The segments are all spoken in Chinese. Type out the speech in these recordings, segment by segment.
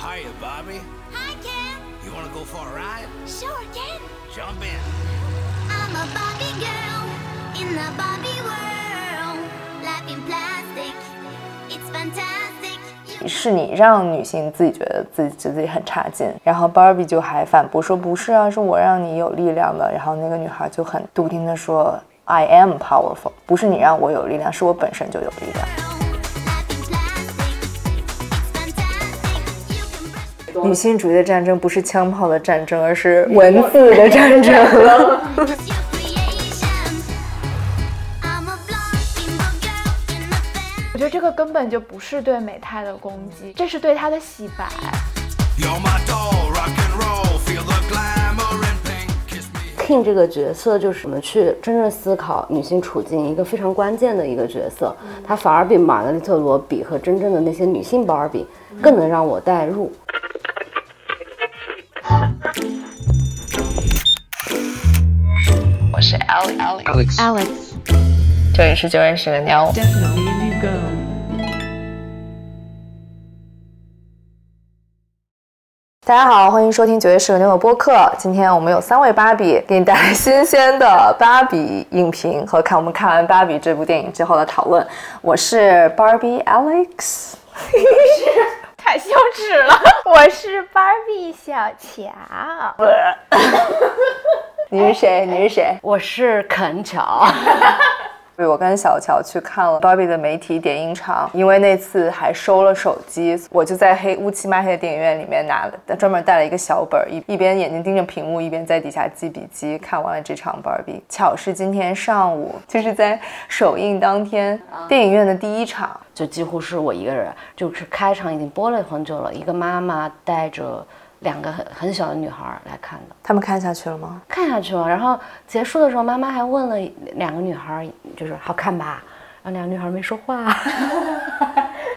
Hiya, Bobby. Hi, Ken. You want to go for a ride? Sure, Ken. Jump in. I'm a Barbie girl in the Barbie world. Life in plastic, it's fantastic. 是你让女性自己觉得自己觉得自己很差劲，然后 Barbie 就还反驳说不是啊，是我让你有力量的。然后那个女孩就很笃定的说 I am powerful，不是你让我有力量，是我本身就有力量。女性主义的战争不是枪炮的战争，而是文字的战争。我觉得这个根本就不是对美泰的攻击，这是对他的洗白。You're my doll, rock King 这个角色就是我们去真正思考女性处境一个非常关键的一个角色，她反而比玛格丽特罗比和真正的那些女性芭比更能让我代入。我是 Alex Alex，这里是九人十个妞。大家好，欢迎收听九月十个妞的播客。今天我们有三位芭比给你带来新鲜的芭比影评和看我们看完芭比这部电影之后的讨论。我是 Barbie Alex，太羞耻了！我是芭比小乔，你是谁？你是谁？我是肯乔，对，我跟小乔去看了 Barbie 的媒体点映场，因为那次还收了手机，我就在黑乌漆嘛黑的电影院里面拿了，专门带了一个小本儿，一一边眼睛盯着屏幕，一边在底下记笔记，看完了这场 Barbie。巧是今天上午，就是在首映当天，电影院的第一场，就几乎是我一个人，就是开场已经播了很久了，一个妈妈带着两个很很小的女孩来看的。他们看下去了吗？看下去了，然后结束的时候，妈妈还问了两个女孩，就是好看吧？然后两个女孩没说话。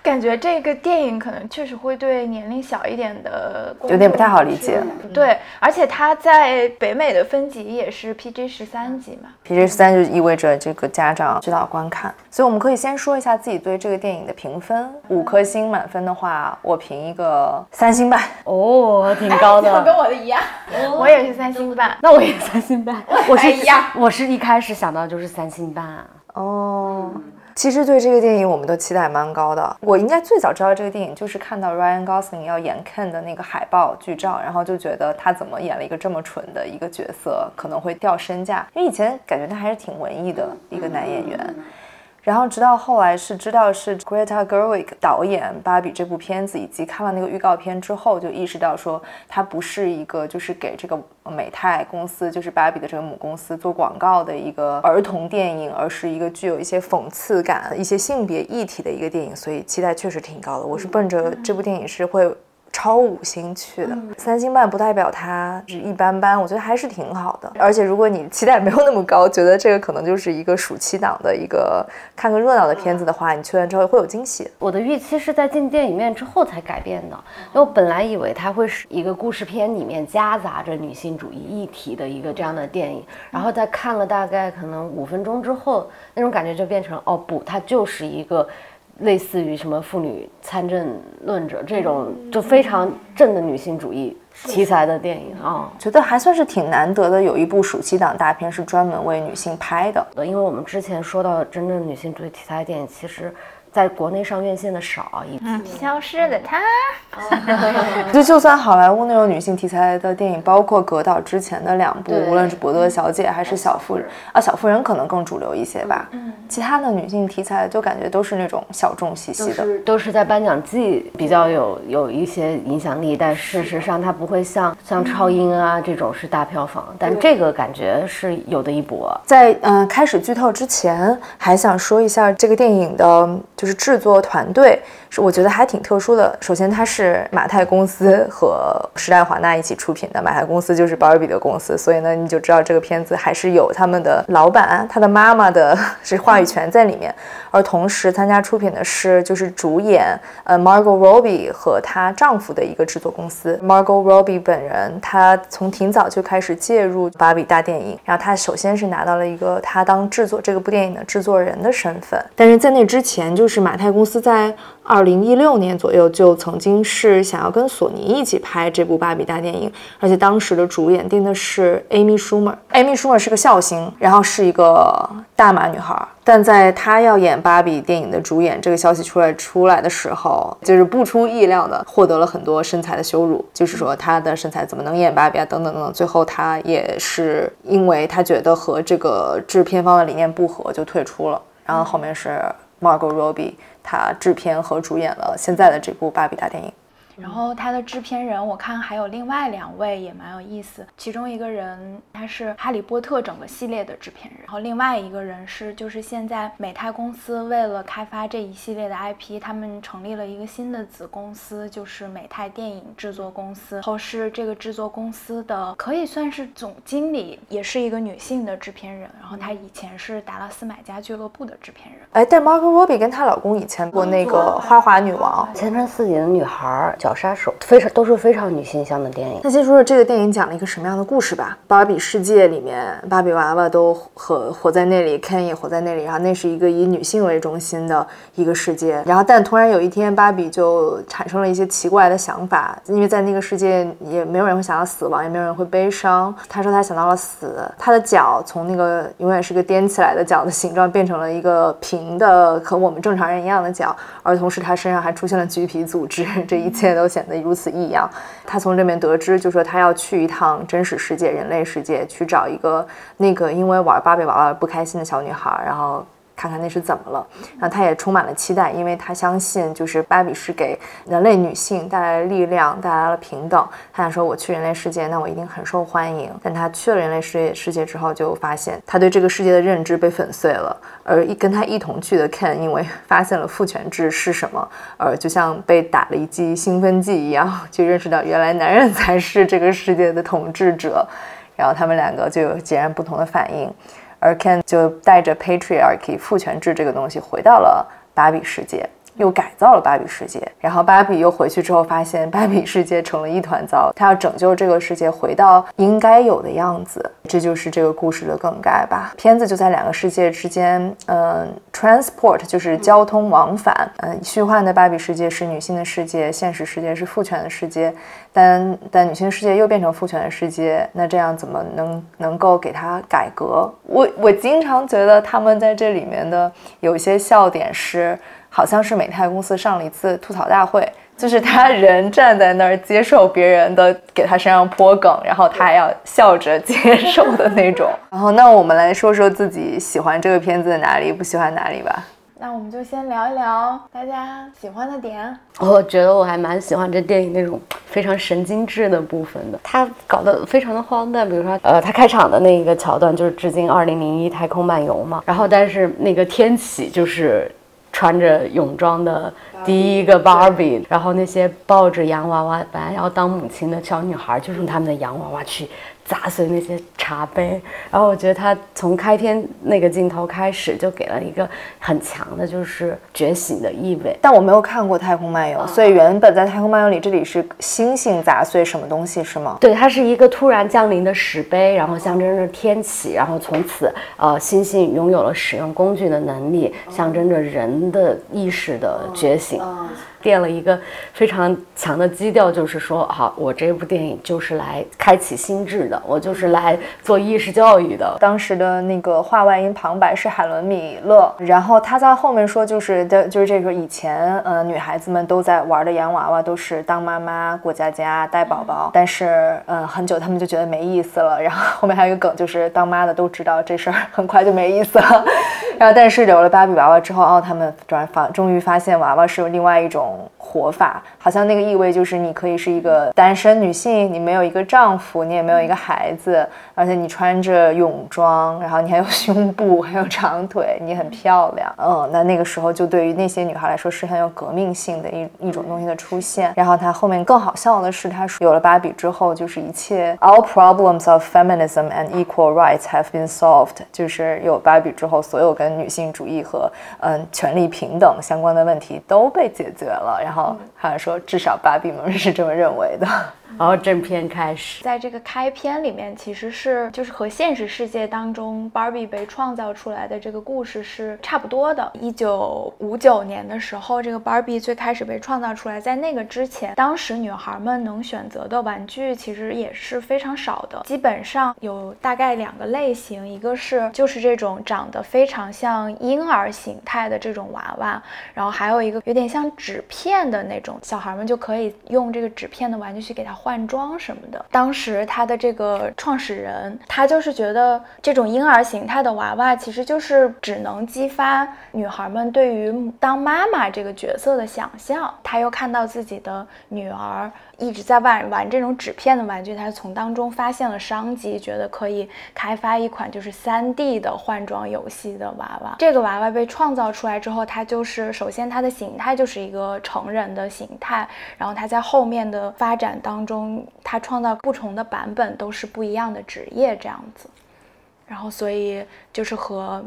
感觉这个电影可能确实会对年龄小一点的有点不太好理解。对，而且它在北美的分级也是 PG 十三级嘛。PG 十三就意味着这个家长指导观看，所以我们可以先说一下自己对这个电影的评分。五颗星满分的话，我评一个三星半。哦，挺高的。跟我的一样，我也是三星半。那我也三星半，我是一样我是一开始想到就是三星半啊。哦，其实对这个电影我们都期待蛮高的。我应该最早知道这个电影就是看到 Ryan Gosling 要演 Ken 的那个海报剧照，然后就觉得他怎么演了一个这么蠢的一个角色，可能会掉身价。因为以前感觉他还是挺文艺的一个男演员。然后直到后来是知道是 Greta Gerwig 导演《芭比》这部片子，以及看了那个预告片之后，就意识到说它不是一个就是给这个美泰公司，就是芭比的这个母公司做广告的一个儿童电影，而是一个具有一些讽刺感、一些性别议题的一个电影，所以期待确实挺高的。我是奔着这部电影是会。超五星去的，三星半不代表它是一般般，我觉得还是挺好的。而且如果你期待没有那么高，觉得这个可能就是一个暑期档的一个看个热闹的片子的话，你去完之后会有惊喜。我的预期是在进电影院之后才改变的，因为我本来以为它会是一个故事片里面夹杂着女性主义议题的一个这样的电影，然后在看了大概可能五分钟之后，那种感觉就变成哦不，它就是一个。类似于什么妇女参政论者这种就非常正的女性主义题材的电影。啊，觉得还算是挺难得的，有一部暑期档大片是专门为女性拍的。因为我们之前说到真正女性主义题材的电影，其实在国内上院线的少，消失的她，就就算好莱坞那种女性题材的电影，包括格导之前的两部，无论是《伯德小姐》还是《小妇人》啊，《小妇人》可能更主流一些吧。嗯，其他的女性题材就感觉都是那种小众兮兮的。都是在颁奖季比较有有一些影响力，但事实上它不会像像超英啊这种是大票房，但这个感觉是有的一搏。在嗯、呃开始剧透之前，还想说一下这个电影的，就是制作团队是我觉得还挺特殊的。首先，它是马泰公司和时代华纳一起出品的，马泰公司就是 Barbie 的公司，所以呢，你就知道这个片子还是有他们的老板，他的妈妈的 是话语权在里面。而同时参加出品的是就是主演呃 Margot Robbie 和她丈夫的一个制作公司。Margot Robbie 本人，她从挺早就开始介入芭比大电影，然后她首先是拿到了一个她当制作这个部电影的制作人的身份，但是在那之前，就是是马太公司在二零一六年左右就曾经是想要跟索尼一起拍这部芭比大电影，而且当时的主演定的是 Amy Schumer。Amy Schumer 是个笑星，然后是一个大码女孩。但在她要演芭比电影的主演这个消息出来出来的时候，就是不出意料的获得了很多身材的羞辱，就是说她的身材怎么能演芭比啊，等等等等。最后她也是因为她觉得和这个制片方的理念不合，就退出了。然后后面是 Margot Robbie，她制片和主演了现在的这部芭比大电影。然后他的制片人，我看还有另外两位也蛮有意思。其中一个人他是《哈利波特》整个系列的制片人，然后另外一个人是就是现在美泰公司为了开发这一系列的 IP，他们成立了一个新的子公司，就是美泰电影制作公司。然后是这个制作公司的可以算是总经理，也是一个女性的制片人。然后她以前是达拉斯买家俱乐部的制片人。哎，但 Margot Robbie 跟她老公以前过那个《花滑女王》。前程似锦的女孩儿、绞杀手，非常都是非常女性向的电影。那先说说这个电影讲了一个什么样的故事吧。芭比世界里面，芭比娃娃都和活在那里，Ken 也活在那里，然后那是一个以女性为中心的一个世界。然后，但突然有一天，芭比就产生了一些奇怪的想法，因为在那个世界也没有人会想到死亡，也没有人会悲伤。她说她想到了死，她的脚从那个永远是个颠起来的脚的形状，变成了一个平的和我们正常人一样的脚，而同时她身上还出现了橘皮组织，这一切都显得如此异样。他从这边得知，就说他要去一趟真实世界、人类世界，去找一个那个因为玩芭比娃娃不开心的小女孩，然后。看看那是怎么了，然后她也充满了期待，因为她相信，就是芭比是给人类女性带来了力量，带来了平等。她想说，我去人类世界，那我一定很受欢迎。但她去了人类世界世界之后，就发现她对这个世界的认知被粉碎了。而一跟她一同去的 Ken，因为 发现了父权制是什么，而就像被打了一剂兴奋剂一样，就认识到原来男人才是这个世界的统治者。然后他们两个就有截然不同的反应。而 Ken 就带着 patriarchy 父权制这个东西回到了芭比世界，又改造了芭比世界。然后芭比又回去之后，发现芭比世界成了一团糟，她要拯救这个世界回到应该有的样子。这就是这个故事的梗概吧。片子就在两个世界之间，嗯，transport 就是交通往返。嗯，虚幻的芭比世界是女性的世界，现实世界是父权的世界。但但女性世界又变成父权的世界，那这样怎么能能够给它改革？我我经常觉得他们在这里面的有一些笑点是，好像是美泰公司上了一次吐槽大会，就是他人站在那儿接受别人的给他身上泼梗，然后他还要笑着接受的那种。然后那我们来说说自己喜欢这个片子的哪里，不喜欢哪里吧。那我们就先聊一聊大家喜欢的点。我觉得我还蛮喜欢这电影那种非常神经质的部分的，他搞得非常的荒诞。比如说，呃，他开场的那个桥段就是致敬二零零一太空漫游嘛，然后但是那个天启就是穿着泳装的第一个芭比，然后那些抱着洋娃娃本来要当母亲的小女孩，就用他们的洋娃娃去砸碎那些茶杯。然后我觉得他从开篇那个镜头开始就给了一个很强的就是觉醒的意味。但我没有看过《太空漫游》，所以原本在《太空漫游》里，这里是星星砸碎什么东西是吗？对，它是一个突然降临的石碑，然后象征着天启，然后从此，呃，星星拥有了使用工具的能力，象征着人的意识的觉醒。垫了一个非常强的基调，就是说，好，我这部电影就是来开启心智的，我就是来做意识教育的。当时的那个话外音旁白是海伦米勒，然后他在后面说，就是的，就是这个以前，呃，女孩子们都在玩的洋娃娃都是当妈妈、过家家、带宝宝，但是，嗯，很久他们就觉得没意思了。然后后面还有一个梗，就是当妈的都知道这事儿很快就没意思了。然后，但是有了芭比娃娃之后，哦，他们终于发终于发现娃娃是有另外一种。种活法好像那个意味就是你可以是一个单身女性，你没有一个丈夫，你也没有一个孩子，而且你穿着泳装，然后你还有胸部，还有长腿，你很漂亮。嗯，那那个时候就对于那些女孩来说是很有革命性的一一种东西的出现。然后他后面更好笑的是，他说有了芭比之后，就是一切 all problems of feminism and equal rights have been solved，就是有芭比之后，所有跟女性主义和嗯权利平等相关的问题都被解决了。然后好好像说至少芭比们是这么认为的。然后正片开始，在这个开篇里面，其实是就是和现实世界当中 Barbie 被创造出来的这个故事是差不多的。一九五九年的时候，这个 Barbie 最开始被创造出来，在那个之前，当时女孩们能选择的玩具其实也是非常少的，基本上有大概两个类型，一个是就是这种长得非常像婴儿形态的这种娃娃，然后还有一个有点像纸片的那种，小孩们就可以用这个纸片的玩具去给他换装什么的。当时他的这个创始人，他就是觉得这种婴儿形态的娃娃，其实就是只能激发女孩们对于当妈妈这个角色的想象。他又看到自己的女儿一直在玩玩这种纸片的玩具，他从当中发现了商机，觉得可以开发一款就是3 D 的换装游戏的娃娃。这个娃娃被创造出来之后，它就是首先它的形态就是一个成人的形态，然后它在后面的发展当中，它创造不同的版本都是不一样的职业这样子。然后所以就是和，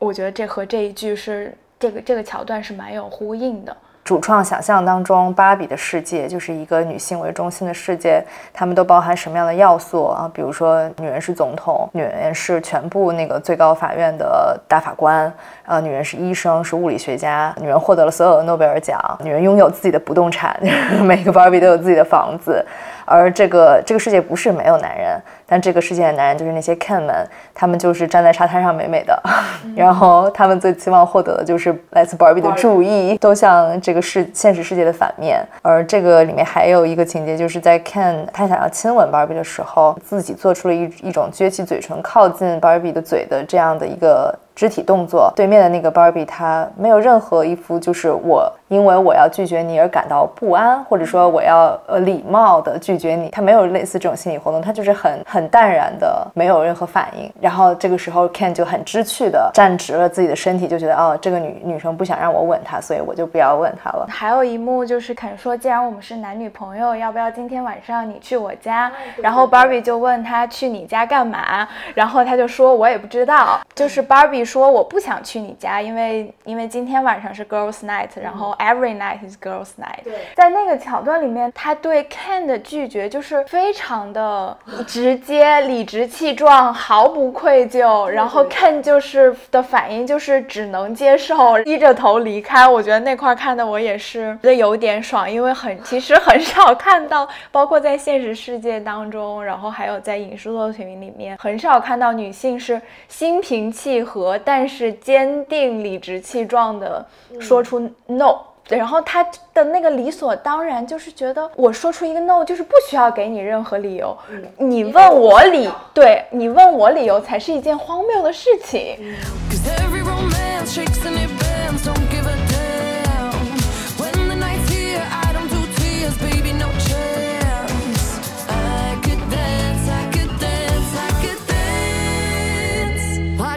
我觉得这和这一句是这个这个桥段是蛮有呼应的。主创想象当中，芭比的世界就是一个女性为中心的世界，它们都包含什么样的要素啊？比如说，女人是总统，女人是全部那个最高法院的大法官，呃，女人是医生，是物理学家，女人获得了所有的诺贝尔奖，女人拥有自己的不动产，每个芭比都有自己的房子，而这个这个世界不是没有男人，但这个世界的男人就是那些 Ken 们，他们就是站在沙滩上美美的，然后他们最期望获得的就是来自 Barbie 的注意，都像这个世现实世界的反面。而这个里面还有一个情节，就是在 Ken 他想要亲吻 Barbie 的时候，自己做出了一一种撅起嘴唇靠近 Barbie 的嘴的这样的一个。肢体动作，对面的那个 Barbie 她没有任何一副就是我因为我要拒绝你而感到不安，或者说我要呃礼貌的拒绝你，他没有类似这种心理活动，他就是很很淡然的没有任何反应。然后这个时候 Ken 就很知趣的站直了自己的身体，就觉得哦这个女女生不想让我吻她，所以我就不要吻她了。还有一幕就是肯说，既然我们是男女朋友，要不要今天晚上你去我家？然后 Barbie 就问他去你家干嘛？然后他就说我也不知道。就是 Barbie 说我不想去你家，因为因为今天晚上是 Girls Night，然后 Every night is Girls Night。对在那个桥段里面，他对 Ken 的拒绝就是非常的直接、理直气壮、毫不愧疚。然后 Ken 就是的反应就是只能接受，低着头离开。我觉得那块儿看的我也是觉得有点爽，因为很其实很少看到，包括在现实世界当中，然后还有在影视作品里面，很少看到女性是心平气和，但是坚定、理直气壮的说出 no。对，然后他的那个理所当然，就是觉得我说出一个 no，就是不需要给你任何理由，你问我理，对你问我理由才是一件荒谬的事情。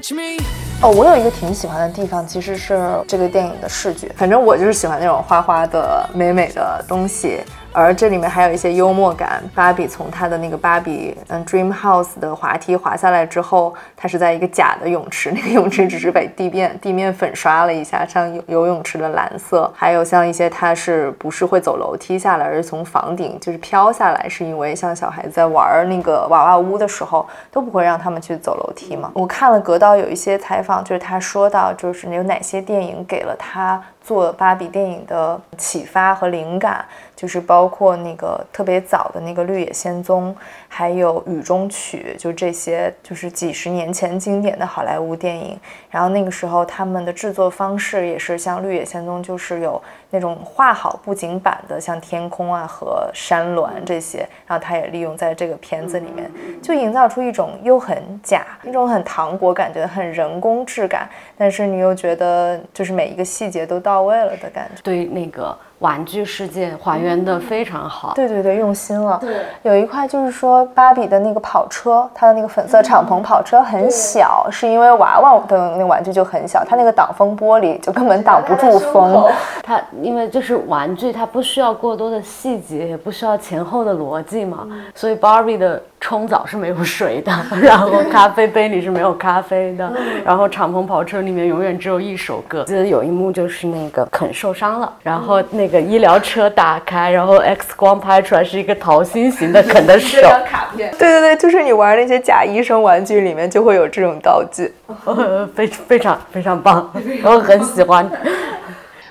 Cause 哦我有一个挺喜欢的地方其实是这个电影的视觉。反正我就是喜欢那种花花的美美的东西。而这里面还有一些幽默感。芭比从她的那个芭比嗯 Dream House 的滑梯滑下来之后，她是在一个假的泳池，那个泳池只是被地面地面粉刷了一下，像游游泳池的蓝色。还有像一些她是不是会走楼梯下来，而是从房顶就是飘下来，是因为像小孩子在玩那个娃娃屋的时候都不会让他们去走楼梯嘛。我看了格道有一些采访，就是他说到，就是有哪些电影给了他做芭比电影的启发和灵感，就是包括那个特别早的那个《绿野仙踪》，还有《雨中曲》，就这些就是几十年前经典的好莱坞电影。然后那个时候他们的制作方式也是像《绿野仙踪》，就是有那种画好布景板的，像天空啊和山峦这些，然后他也利用在这个片子里面，就营造出一种又很假，一种很糖果感觉，很人工质感，但是你又觉得就是每一个细节都到位了的感觉。对那个玩具世界还原的非常好。对对对，用心了。对，有一块就是说，芭比的那个跑车，它的那个粉色敞篷跑车很小，是因为娃娃的那个玩具就很小，它那个挡风玻璃就根本挡不住风。它因为就是玩具，它不需要过多的细节，也不需要前后的逻辑嘛，所以 Barbie 的冲澡是没有水的，然后咖啡杯里是没有咖啡的，然后敞篷跑车里面永远只有一首歌。记得有一幕就是那个肯受伤了，然后那个医疗车打开，然后 X 光拍出来是一个桃心形的肯的手，卡片。对对对，就是你玩那些假医生玩具里面就会有这种道具。呃，非非常非常棒，我很喜欢。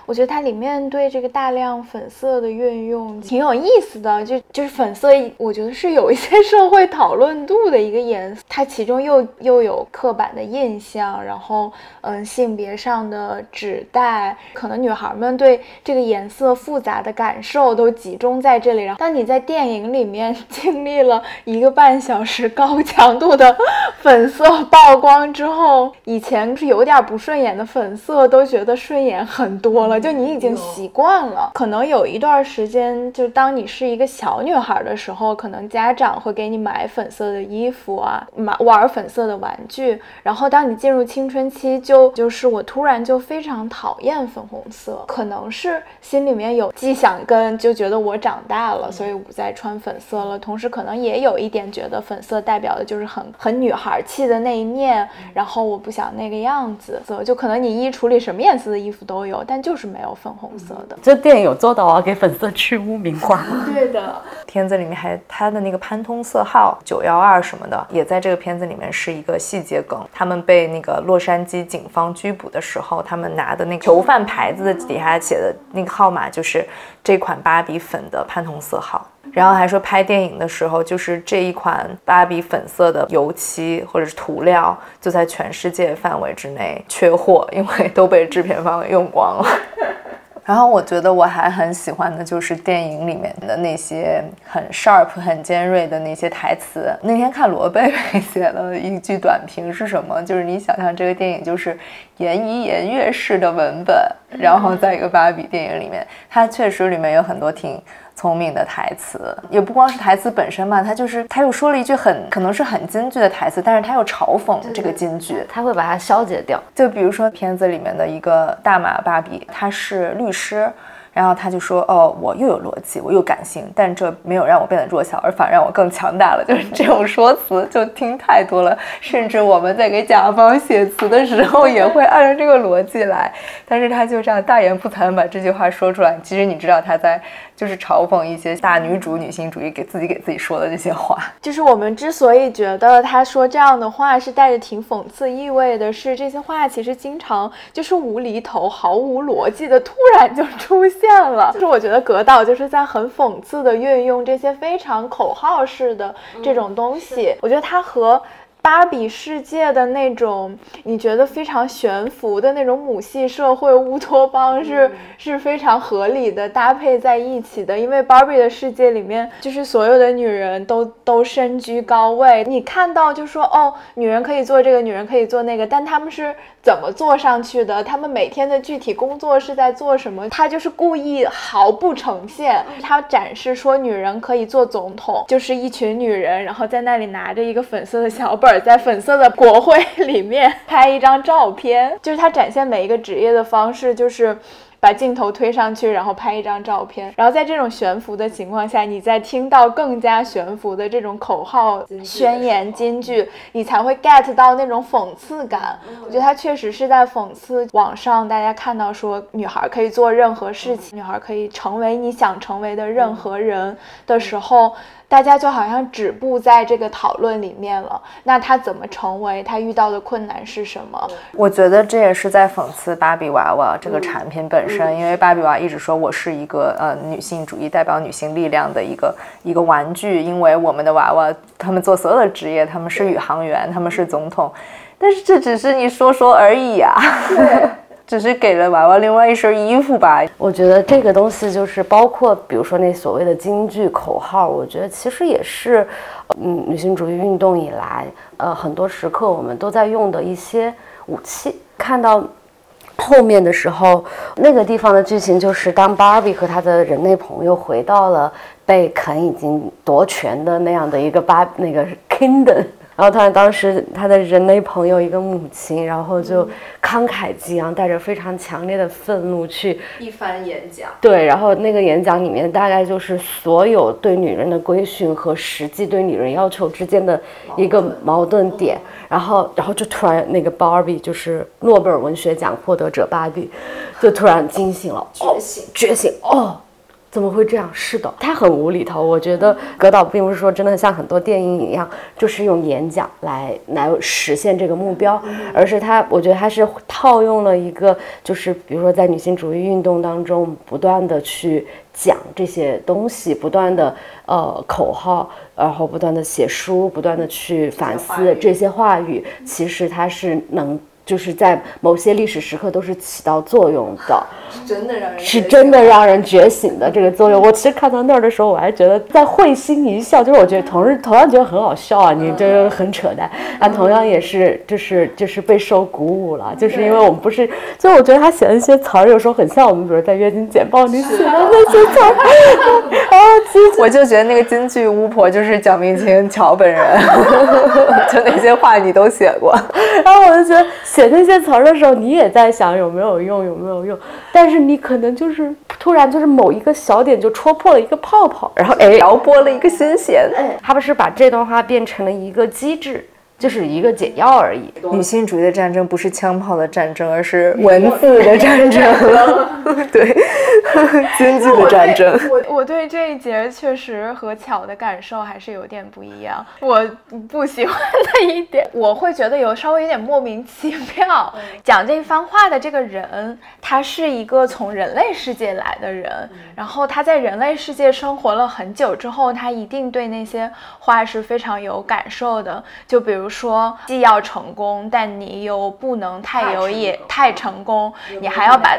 我觉得它里面对这个大量粉色的运用挺有意思的，就就是粉色，我觉得是有一些社会讨论度的一个颜色。它其中又又有刻板的印象，然后嗯，性别上的指代，可能女孩们对这个颜色复杂的感受都集中在这里。然后当你在电影里面 经历了一个半小时高强度的粉色曝光之后，以前是有点不顺眼的粉色都觉得顺眼很多了。就你已经习惯了，可能有一段时间，就当你是一个小女孩的时候，可能家长会给你买粉色的衣服啊，买玩粉色的玩具。然后当你进入青春期，就就是我突然就非常讨厌粉红色，可能是心里面有既想跟就觉得我长大了，所以我不再穿粉色了。同时可能也有一点觉得粉色代表的就是很很女孩气的那一面，然后我不想那个样子。就可能你衣橱里什么颜色的衣服都有，但就是。没有粉红色的，这电影有做到啊，给粉色去污名化。对的，片子里面还它的那个潘通色号九幺二什么的，也在这个片子里面是一个细节梗。他们被那个洛杉矶警方拘捕的时候，他们拿的那个囚犯牌子的底下写的那个号码就是这款芭比粉的潘通色号。然后还说拍电影的时候，就是这一款芭比粉色的油漆或者是涂料，就在全世界范围之内缺货，因为都被制片方用光了。然后我觉得我还很喜欢的就是电影里面的那些很 sharp、很尖锐的那些台词。那天看罗贝贝写了一句短评是什么？就是你想象这个电影就是言一言悦式的文本，然后在一个芭比电影里面，它确实里面有很多挺。聪明的台词也不光是台词本身嘛，他就是他又说了一句很可能是很金句的台词，但是他又嘲讽这个金句，他会把它消解掉。就比如说片子里面的一个大马芭比，他是律师。然后他就说：“哦，我又有逻辑，我又感性，但这没有让我变得弱小，而反而让我更强大了。”就是这种说辞就听太多了，甚至我们在给甲方写词的时候也会按照这个逻辑来。但是他就这样大言不惭把这句话说出来。其实你知道他在就是嘲讽一些大女主女性主义给自己给自己说的这些话。就是我们之所以觉得他说这样的话是带着挺讽刺意味的，是这些话其实经常就是无厘头、毫无逻辑的突然就出现。了，就是我觉得格导就是在很讽刺的运用这些非常口号式的这种东西。我觉得他和芭比世界的那种你觉得非常悬浮的那种母系社会乌托邦是是非常合理的搭配在一起的。因为芭比的世界里面，就是所有的女人都都身居高位，你看到就说哦，女人可以做这个，女人可以做那个，但他们是。怎么做上去的？他们每天的具体工作是在做什么？他就是故意毫不呈现，他展示说女人可以做总统，就是一群女人，然后在那里拿着一个粉色的小本，在粉色的国会里面拍一张照片，就是他展现每一个职业的方式，就是。把镜头推上去，然后拍一张照片。然后在这种悬浮的情况下，你在听到更加悬浮的这种口号、宣言、金句，你才会 get 到那种讽刺感。我觉得他确实是在讽刺网上大家看到说女孩可以做任何事情，女孩可以成为你想成为的任何人的时候。大家就好像止步在这个讨论里面了。那他怎么成为？他遇到的困难是什么？我觉得这也是在讽刺芭比娃娃这个产品本身，因为芭比娃娃一直说我是一个呃女性主义代表女性力量的一个一个玩具，因为我们的娃娃他们做所有的职业，他们是宇航员，他们是总统，但是这只是你说说而已呀。只是给了娃娃另外一身衣服吧。我觉得这个东西就是包括，比如说那所谓的京剧口号，我觉得其实也是，嗯，女性主义运动以来，呃，很多时刻我们都在用的一些武器。看到后面的时候，那个地方的剧情就是当 Barbie 和她的人类朋友回到了被肯已经夺权的那样的一个巴那个 Kingdom。然后他当时他的人类朋友一个母亲，然后就慷慨激昂，带着非常强烈的愤怒去一番演讲，对，然后那个演讲里面大概就是所有对女人的规训和实际对女人要求之间的一个矛盾点，然后然后就突然那个 Barbie 就是诺贝尔文学奖获得者芭比，就突然惊醒了，觉醒，觉醒，哦。怎么会这样？是的，他很无厘头。我觉得葛导并不是说真的像很多电影一样，就是用演讲来来实现这个目标，而是他，我觉得他是套用了一个，就是比如说在女性主义运动当中，不断的去讲这些东西，不断的呃口号，然后不断的写书，不断的去反思这些话语，其实它是能。就是在某些历史时刻都是起到作用的，是真的让人是真的让人觉醒的这个作用。我其实看到那儿的时候，我还觉得在会心一笑，就是我觉得同时同样觉得很好笑啊，你这个很扯淡，但同样也是就是就是被受鼓舞了，就是因为我们不是，就我觉得他写的一些词儿有时候很像我们，比如在月经简报里写的那些词儿，然后我就觉得那个京剧巫婆就是蒋明清乔本人，就那些话你都写过，然后我就觉得。写那些词儿的时候，你也在想有没有用，有没有用？但是你可能就是突然就是某一个小点就戳破了一个泡泡，然后哎，撩拨了一个心弦。他不是把这段话变成了一个机制。就是一个解药而已。女性主义的战争不是枪炮的战争，而是文字的战争。对，经济的战争。我我对这一节确实和巧的感受还是有点不一样。我不喜欢的一点，我会觉得有稍微有点莫名其妙。讲这番话的这个人，他是一个从人类世界来的人，然后他在人类世界生活了很久之后，他一定对那些话是非常有感受的。就比如。比如说，既要成功，但你又不能太有野太成功，你还要把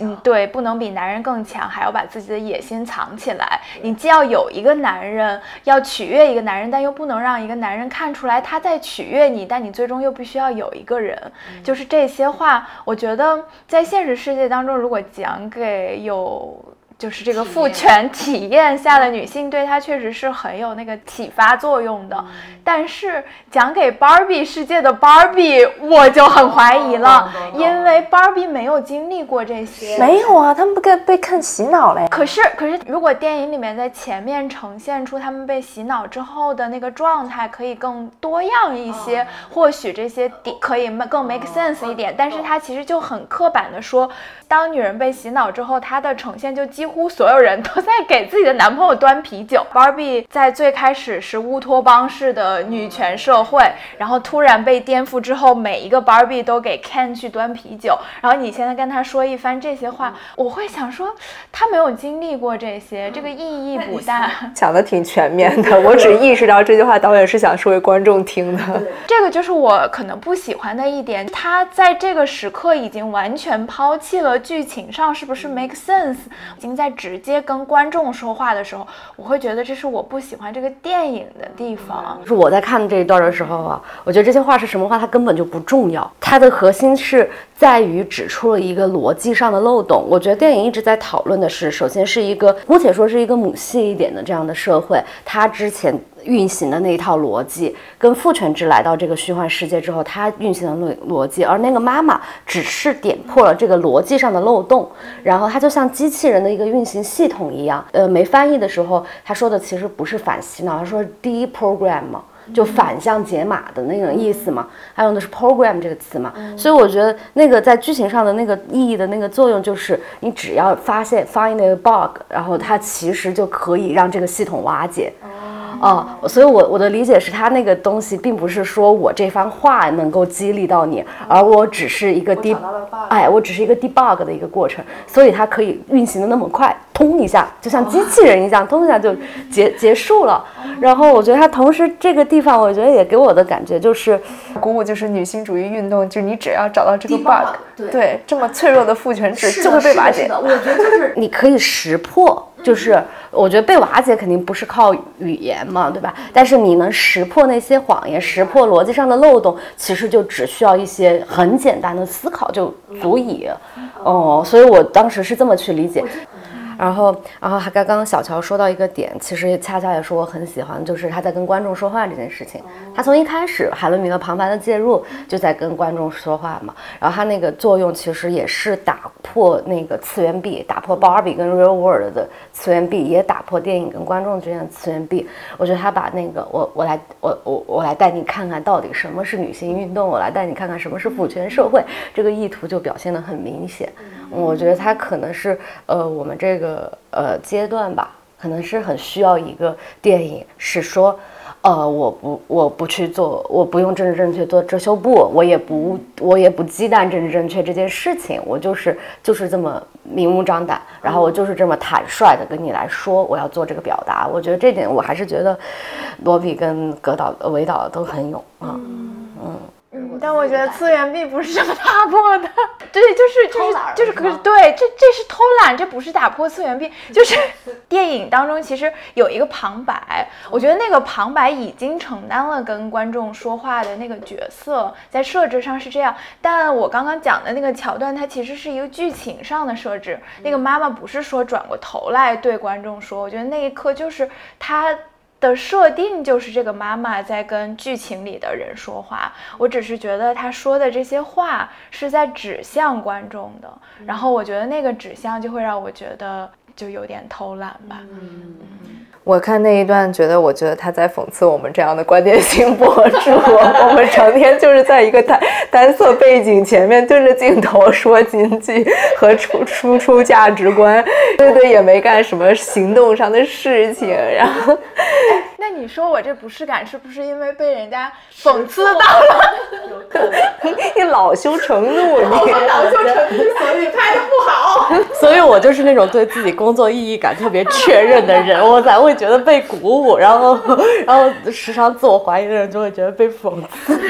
嗯对，不能比男人更强，还要把自己的野心藏起来。你既要有一个男人，要取悦一个男人，但又不能让一个男人看出来他在取悦你，但你最终又必须要有一个人。就是这些话，我觉得在现实世界当中，如果讲给有。就是这个父权体验下的女性，对她确实是很有那个启发作用的。但是讲给 Barbie 世界的 Barbie，我就很怀疑了，因为 Barbie 没有经历过这些。没有啊，他们不被被看洗脑了呀。可是，可是如果电影里面在前面呈现出他们被洗脑之后的那个状态，可以更多样一些，或许这些点可以更 make sense 一点。但是它其实就很刻板的说，当女人被洗脑之后，她的呈现就几。几乎所有人都在给自己的男朋友端啤酒。Barbie 在最开始是乌托邦式的女权社会，然后突然被颠覆之后，每一个 Barbie 都给 Ken 去端啤酒。然后你现在跟他说一番这些话，我会想说，他没有经历过这些，这个意义不大。讲的挺全面的，我只意识到这句话导演是想说给观众听的。这个就是我可能不喜欢的一点，他在这个时刻已经完全抛弃了剧情上是不是 make sense，已经。在直接跟观众说话的时候，我会觉得这是我不喜欢这个电影的地方。就是我在看这一段的时候啊，我觉得这些话是什么话，它根本就不重要。它的核心是在于指出了一个逻辑上的漏洞。我觉得电影一直在讨论的是，首先是一个姑且说是一个母系一点的这样的社会，它之前。运行的那一套逻辑，跟父权制来到这个虚幻世界之后，它运行的逻逻辑，而那个妈妈只是点破了这个逻辑上的漏洞，然后它就像机器人的一个运行系统一样。呃，没翻译的时候，他说的其实不是反洗脑，他说 deprogram 嘛，就反向解码的那种意思嘛，他用的是 program 这个词嘛。所以我觉得那个在剧情上的那个意义的那个作用，就是你只要发现 find 那个 bug，然后它其实就可以让这个系统瓦解。啊，所以，我我的理解是他那个东西，并不是说我这番话能够激励到你，而我只是一个 deb，哎，我只是一个 debug 的一个过程，所以它可以运行的那么快，通一下，就像机器人一样，通一下就结结束了。然后，我觉得它同时这个地方，我觉得也给我的感觉就是鼓舞，就是女性主义运动，就是你只要找到这个 bug，对，这么脆弱的父权制就会被瓦解。我觉得就是你可以识破。就是我觉得被瓦解肯定不是靠语言嘛，对吧？但是你能识破那些谎言，识破逻辑上的漏洞，其实就只需要一些很简单的思考就足以。哦，所以我当时是这么去理解。然后，然后还刚刚小乔说到一个点，其实恰恰也是我很喜欢，就是他在跟观众说话这件事情。他从一开始海伦米勒旁白的介入就在跟观众说话嘛，然后他那个作用其实也是打破那个次元壁，打破 Barbie 跟 Real World 的次元壁，也打破电影跟观众之间的次元壁。我觉得他把那个我我来我我我来带你看看到底什么是女性运动，我来带你看看什么是父权社会，这个意图就表现得很明显。我觉得他可能是呃我们这个呃阶段吧，可能是很需要一个电影，是说，呃我不我不去做，我不用政治正确做遮羞布，我也不我也不忌惮政治正确这件事情，我就是就是这么明目张胆，然后我就是这么坦率的跟你来说，我要做这个表达。我觉得这点我还是觉得罗比跟格导韦导都很勇啊。嗯，但我觉得次元壁不是这么打破的，对，就是就是就是，可是对，这这是偷懒，这不是打破次元壁，就是电影当中其实有一个旁白，我觉得那个旁白已经承担了跟观众说话的那个角色，在设置上是这样，但我刚刚讲的那个桥段，它其实是一个剧情上的设置，那个妈妈不是说转过头来对观众说，我觉得那一刻就是她。的设定就是这个妈妈在跟剧情里的人说话，我只是觉得她说的这些话是在指向观众的，然后我觉得那个指向就会让我觉得就有点偷懒吧。嗯我看那一段，觉得我觉得他在讽刺我们这样的观点性博主，我们成天就是在一个单单色背景前面对着镜头说经济和出输出价值观，对对，也没干什么行动上的事情，然后 那你说我这不适感是不是因为被人家讽刺到了？你恼羞成怒，你恼羞成怒，所以拍的不好。所以我就是那种对自己工作意义感特别确认的人，我才觉得被鼓舞，然后然后时常自我怀疑的人就会觉得被讽刺。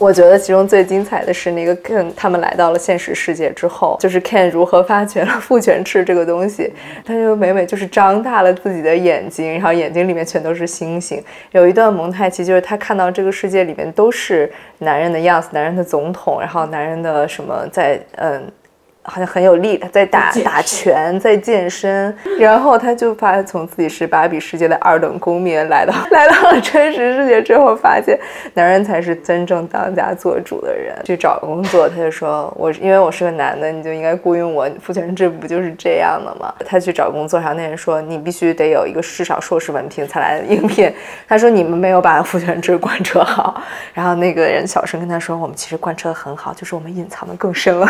我觉得其中最精彩的是那个 Ken 他们来到了现实世界之后，就是 Ken 如何发掘了父权制这个东西。他就每每就是张大了自己的眼睛，然后眼睛里面全都是星星。有一段蒙太奇，就是他看到这个世界里面都是男人的样子，男人的总统，然后男人的什么在嗯。好像很有力，他在打打拳，在健身，然后他就发现从自己是芭比世界的二等公民来到 来到了真实世界之后，发现男人才是真正当家做主的人。去找工作，他就说我因为我是个男的，你就应该雇佣我。父权制不就是这样的吗？他去找工作，然后那人说你必须得有一个至少硕士文凭才来应聘。他说你们没有把父权制贯彻好。然后那个人小声跟他说，我们其实贯彻得很好，就是我们隐藏的更深了。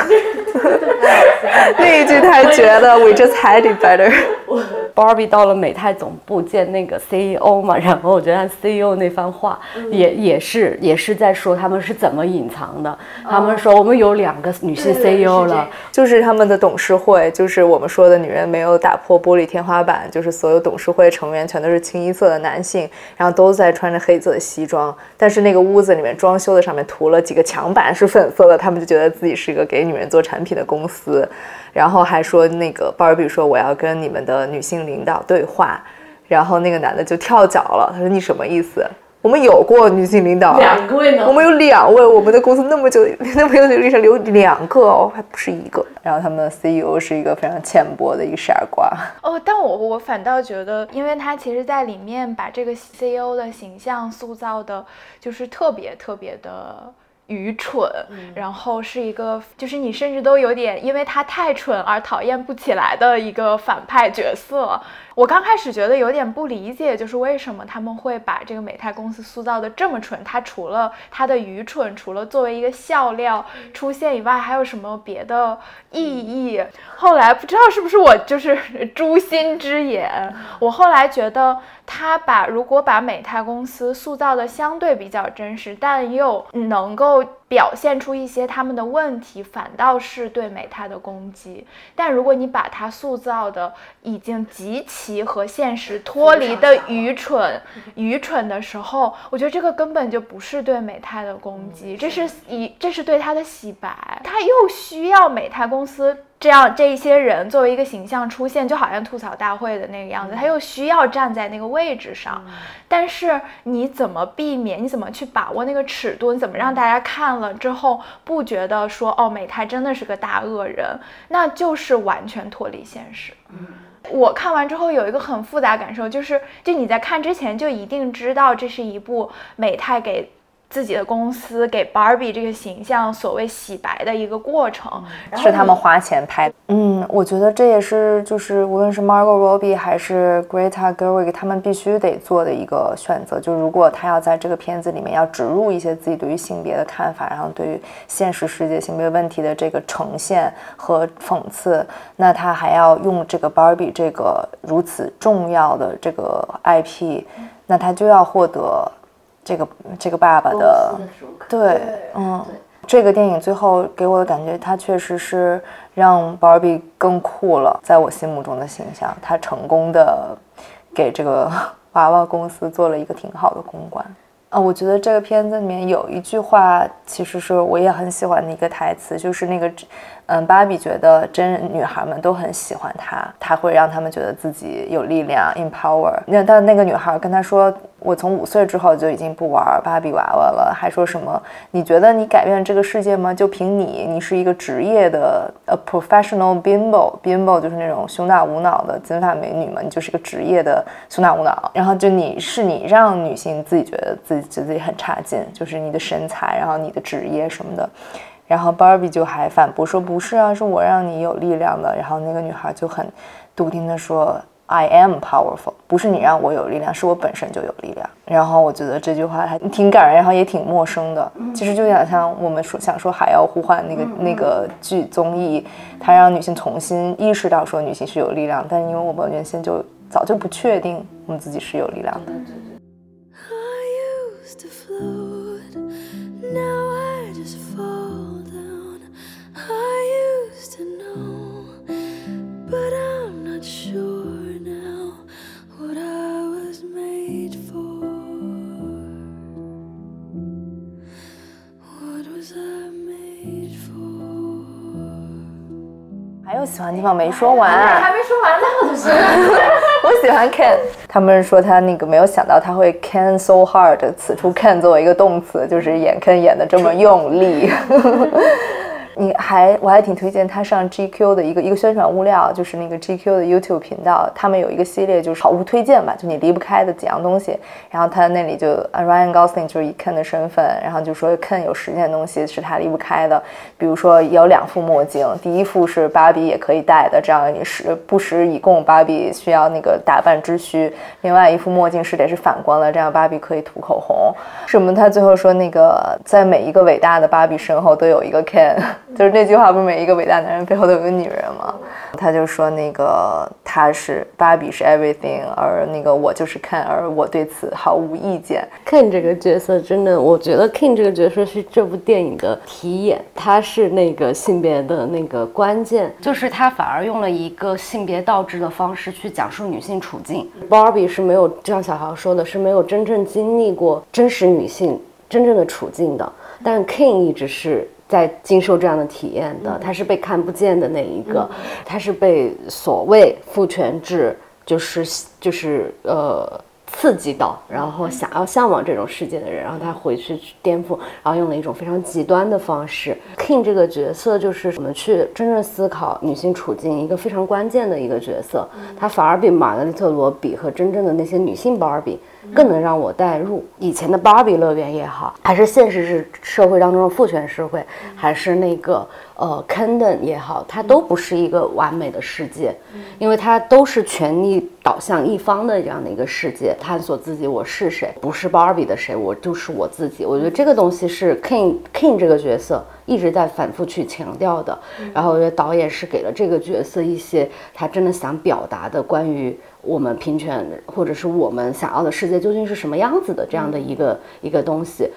那一句太绝了，We just had it better。Barbie 到了美泰总部见那个 CEO 嘛，然后我觉得 CEO 那番话也、也是也是在说他们是怎么隐藏的。他们说我们有两个女性 CEO 了，就是他们的董事会，就是我们说的女人没有打破玻璃天花板，就是所有董事会成员全都是清一色的男性，然后都在穿着黑色的西装，但是那个屋子里面装修的上面涂了几个墙板是粉色的，他们就觉得自己是一个给女人做产品的公司，然后还说那个鲍尔比说我要跟你们的女性领导对话，然后那个男的就跳脚了，他说你什么意思？我们有过女性领导啊，两位呢我们有两位，我们的公司那么久那么久的历史里有两个哦，还不是一个。然后他们的 CEO 是一个非常浅薄的一个傻瓜。哦，但我我反倒觉得，因为他其实在里面把这个 CEO 的形象塑造的，就是特别特别的。愚蠢，然后是一个，就是你甚至都有点因为他太蠢而讨厌不起来的一个反派角色。我刚开始觉得有点不理解，就是为什么他们会把这个美泰公司塑造的这么蠢？他除了他的愚蠢，除了作为一个笑料出现以外，还有什么别的意义？后来不知道是不是我就是诛心之眼，我后来觉得他把如果把美泰公司塑造的相对比较真实，但又能够够表现出一些他们的问题，反倒是对美泰的攻击。但如果你把它塑造的已经极其和现实脱离的愚蠢、愚蠢的时候，我觉得这个根本就不是对美泰的攻击，这是以这是对他的洗白。他又需要美泰公司。这样这一些人作为一个形象出现，就好像吐槽大会的那个样子，他又需要站在那个位置上，但是你怎么避免？你怎么去把握那个尺度？你怎么让大家看了之后不觉得说哦，美泰真的是个大恶人？那就是完全脱离现实。我看完之后有一个很复杂感受，就是就你在看之前就一定知道这是一部美泰给。自己的公司给 Barbie 这个形象所谓洗白的一个过程，是他们花钱拍的。嗯，我觉得这也是就是无论是 Margot Robbie 还是 Greta Gerwig 他们必须得做的一个选择。就如果他要在这个片子里面要植入一些自己对于性别的看法，然后对于现实世界性别问题的这个呈现和讽刺，那他还要用这个 Barbie 这个如此重要的这个 IP，那他就要获得。这个这个爸爸的，对，嗯，这个电影最后给我的感觉，他确实是让 Barbie 更酷了，在我心目中的形象，他成功的给这个娃娃公司做了一个挺好的公关。啊，我觉得这个片子里面有一句话，其实是我也很喜欢的一个台词，就是那个。嗯，芭比觉得真女孩们都很喜欢她，她会让他们觉得自己有力量，empower。那但那个女孩跟他说：“我从五岁之后就已经不玩芭比娃娃了。”还说什么？你觉得你改变这个世界吗？就凭你，你是一个职业的 a professional bimbo，bimbo 就是那种胸大无脑的金发美女嘛，你就是个职业的胸大无脑。然后就你是你让女性自己觉得自己觉得自己很差劲，就是你的身材，然后你的职业什么的。然后 Barbie 就还反驳说：“不是啊，是我让你有力量的。”然后那个女孩就很笃定的说：“I am powerful，不是你让我有力量，是我本身就有力量。”然后我觉得这句话还挺感人，然后也挺陌生的。其实就想像我们说想说《海妖呼唤》那个那个剧综艺，它让女性重新意识到说女性是有力量，但因为我们原先就早就不确定我们自己是有力量的。还有喜欢的地方没说完，还没说完呢，我就是，我喜欢 Ken，他们说他那个没有想到他会 Ken so hard，此处 Ken 作为一个动词，就是演 Ken 演的这么用力。你还我还挺推荐他上 GQ 的一个一个宣传物料，就是那个 GQ 的 YouTube 频道，他们有一个系列就是好物推荐吧，就你离不开的几样东西。然后他那里就 Ryan Gosling 就是以 Ken 的身份，然后就说 Ken 有十件东西是他离不开的，比如说有两副墨镜，第一副是芭比也可以戴的，这样也是不时以供芭比需要那个打扮之需。另外一副墨镜是得是反光的，这样芭比可以涂口红。什么？他最后说那个在每一个伟大的芭比身后都有一个 Ken。就是那句话，不是每一个伟大男人背后都有个女人吗？他就说那个他是芭比是 everything，而那个我就是 Ken，而我对此毫无意见。Ken 这个角色真的，我觉得 Ken 这个角色是这部电影的题眼，他是那个性别的那个关键，就是他反而用了一个性别倒置的方式去讲述女性处境。Barbie 是没有，就像小豪说的，是没有真正经历过真实女性真正的处境的，但 Ken 一直是。在经受这样的体验的，他是被看不见的那一个，他是被所谓父权制就是就是呃刺激到，然后想要向往这种世界的人，然后他回去去颠覆，然后用了一种非常极端的方式。King 这个角色就是我们去真正思考女性处境一个非常关键的一个角色，他反而比玛格丽特罗比和真正的那些女性芭比。更能让我代入以前的芭比乐园也好，还是现实是社会当中的父权社会，还是那个呃 n 也好，它都不是一个完美的世界，因为它都是权力导向一方的这样的一个世界，探索自己我是谁，不是芭比的谁，我就是我自己。我觉得这个东西是 King King 这个角色一直在反复去强调的。然后我觉得导演是给了这个角色一些他真的想表达的关于。我们平权，或者是我们想要的世界究竟是什么样子的？这样的一个一个东西，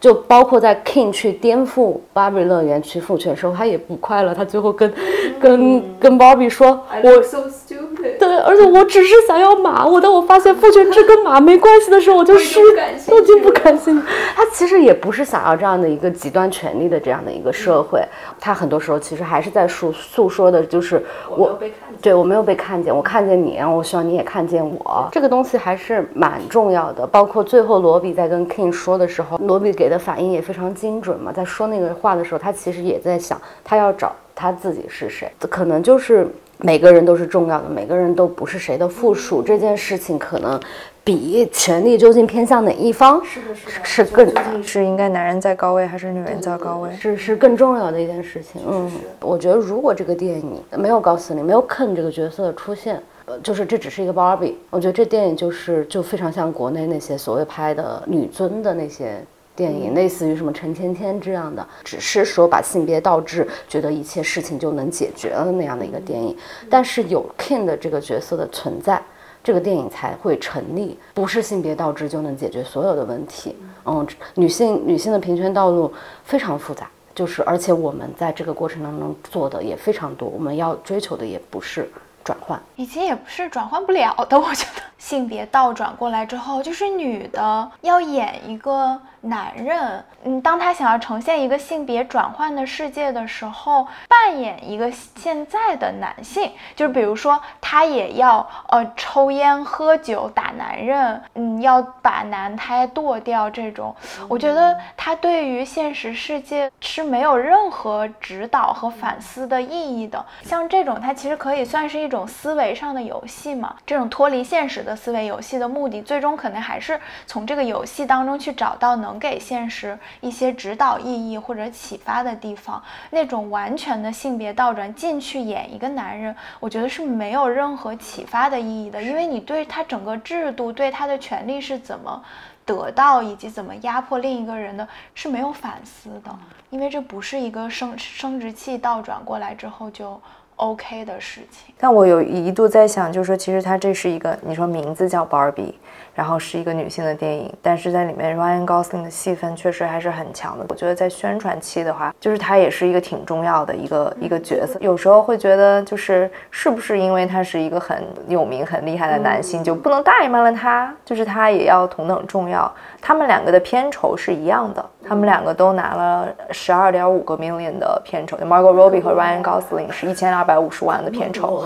就包括在 King 去颠覆芭比乐园去父权的时候，他也不快乐。他最后跟跟跟芭比说：“我 so stupid。对，而且我只是想要马。我当我发现父权制跟马没关系的时候，我就失，我就不感兴趣。他其实也不是想要这样的一个极端权力的这样的一个社会。他很多时候其实还是在诉诉说的，就是我对我没有被看见，我看见你，然后我希望你也看见我。这个东西还是蛮重要的。包括最后罗比在跟 King 说的时候，罗比给的反应也非常精准嘛。在说那个话的时候，他其实也在想，他要找他自己是谁，可能就是每个人都是重要的，每个人都不是谁的附属。这件事情可能比权力究竟偏向哪一方是的是更是应该男人在高位还是女人在高位？是是更重要的一件事情。嗯，我觉得如果这个电影没有高司令，没有 Ken 这个角色的出现。呃，就是这只是一个芭比，我觉得这电影就是就非常像国内那些所谓拍的女尊的那些电影，类似于什么陈芊芊这样的，只是说把性别倒置，觉得一切事情就能解决了那样的一个电影。但是有 King 的这个角色的存在，这个电影才会成立，不是性别倒置就能解决所有的问题。嗯，女性女性的平权道路非常复杂，就是而且我们在这个过程当中做的也非常多，我们要追求的也不是。转换，以及也不是转换不了的。我觉得性别倒转过来之后，就是女的要演一个男人，嗯，当她想要呈现一个性别转换的世界的时候，扮演一个现在的男性，就是比如说她也要呃抽烟喝酒打男人，嗯，要把男胎剁掉这种，我觉得他对于现实世界是没有任何指导和反思的意义的。像这种，它其实可以算是一种。种思维上的游戏嘛，这种脱离现实的思维游戏的目的，最终可能还是从这个游戏当中去找到能给现实一些指导意义或者启发的地方。那种完全的性别倒转进去演一个男人，我觉得是没有任何启发的意义的，因为你对他整个制度、对他的权利是怎么得到以及怎么压迫另一个人的，是没有反思的，因为这不是一个生生殖器倒转过来之后就。OK 的事情，但我有一度在想，就是说，其实它这是一个，你说名字叫 Barbie。然后是一个女性的电影，但是在里面 Ryan Gosling 的戏份确实还是很强的。我觉得在宣传期的话，就是他也是一个挺重要的一个一个角色。有时候会觉得，就是是不是因为他是一个很有名、很厉害的男性，就不能怠慢了他？就是他也要同等重要。他们两个的片酬是一样的，他们两个都拿了十二点五个 million 的片酬。Margot Robbie 和 Ryan Gosling 是一千二百五十万的片酬。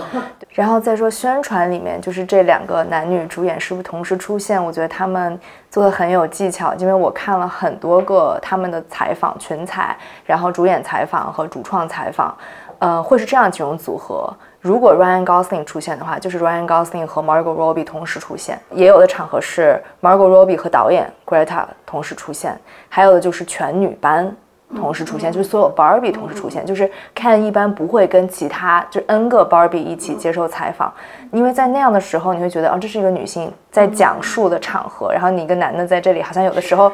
然后再说宣传里面，就是这两个男女主演是不是同时出现？我觉得他们做的很有技巧，因为我看了很多个他们的采访群采，然后主演采访和主创采访，呃，会是这样几种组合。如果 Ryan Gosling 出现的话，就是 Ryan Gosling 和 Margot Robbie 同时出现；也有的场合是 Margot Robbie 和导演 Greta 同时出现；还有的就是全女班。同时出现，就是所有 Barbie 同时出现，就是 Ken 一般不会跟其他就 N 个 Barbie 一起接受采访，因为在那样的时候，你会觉得哦，这是一个女性在讲述的场合，然后你一个男的在这里，好像有的时候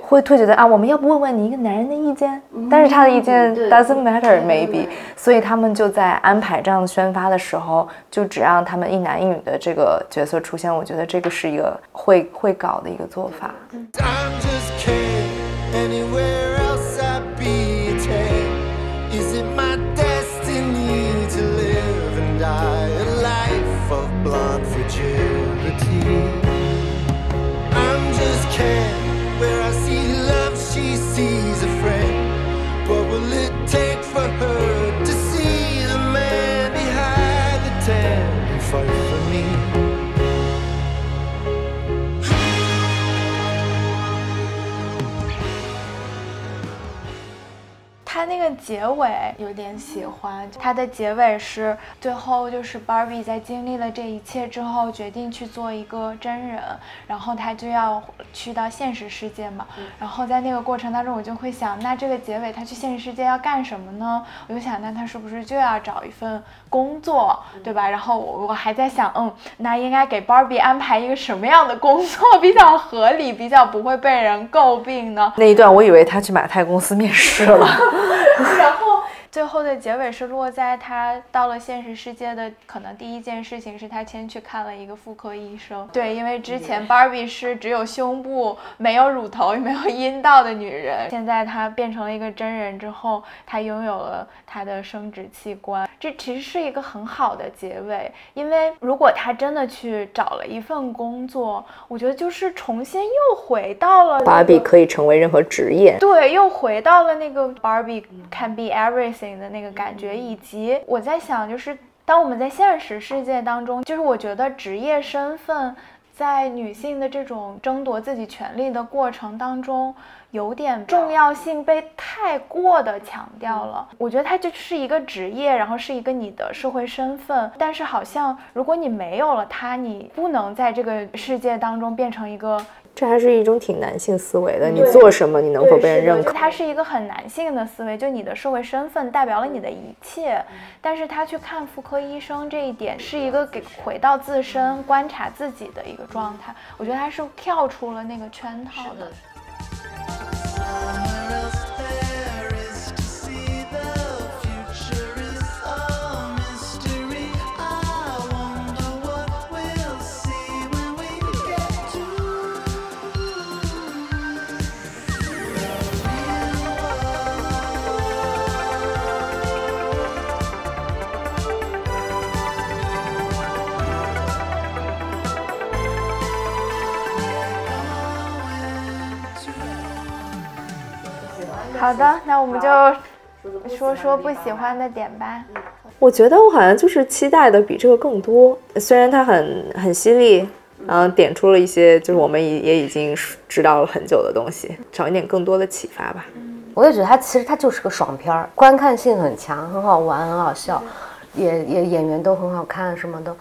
会会觉得啊，我们要不问问你一个男人的意见，但是他的意见 doesn't matter maybe，所以他们就在安排这样的宣发的时候，就只让他们一男一女的这个角色出现，我觉得这个是一个会会搞的一个做法。它那个结尾有点喜欢，它的结尾是最后就是 Barbie 在经历了这一切之后，决定去做一个真人，然后他就要去到现实世界嘛。然后在那个过程当中，我就会想，那这个结尾他去现实世界要干什么呢？我就想，那他是不是就要找一份工作，对吧？然后我我还在想，嗯，那应该给 Barbie 安排一个什么样的工作比较合理，比较不会被人诟病呢？那一段我以为他去马太公司面试了。然后最后的结尾是落在他到了现实世界的可能第一件事情是他先去看了一个妇科医生。对，因为之前 Barbie 是只有胸部没有乳头也没有阴道的女人，现在她变成了一个真人之后，她拥有了她的生殖器官。这其实是一个很好的结尾，因为如果她真的去找了一份工作，我觉得就是重新又回到了、那个、芭比可以成为任何职业。对，又回到了那个 Barbie can be everything 的那个感觉，以及我在想，就是当我们在现实世界当中，就是我觉得职业身份在女性的这种争夺自己权利的过程当中，有点重要性被太过的强调了。我觉得它就是一个职业，然后是一个你的社会身份，但是好像如果你没有了它，你不能在这个世界当中变成一个这还是一种挺男性思维的。你做什么，你能否被人认可？它是一个很男性的思维，就你的社会身份代表了你的一切。但是他去看妇科医生这一点，是一个给回到自身观察自己的一个状态。我觉得他是跳出了那个圈套的。好的，那我们就说说不喜欢的点吧。我觉得我好像就是期待的比这个更多。虽然它很很犀利，然后点出了一些就是我们也也已经知道了很久的东西，找一点更多的启发吧。我也觉得它其实它就是个爽片儿，观看性很强，很好玩，很好笑，也也演员都很好看，什么的。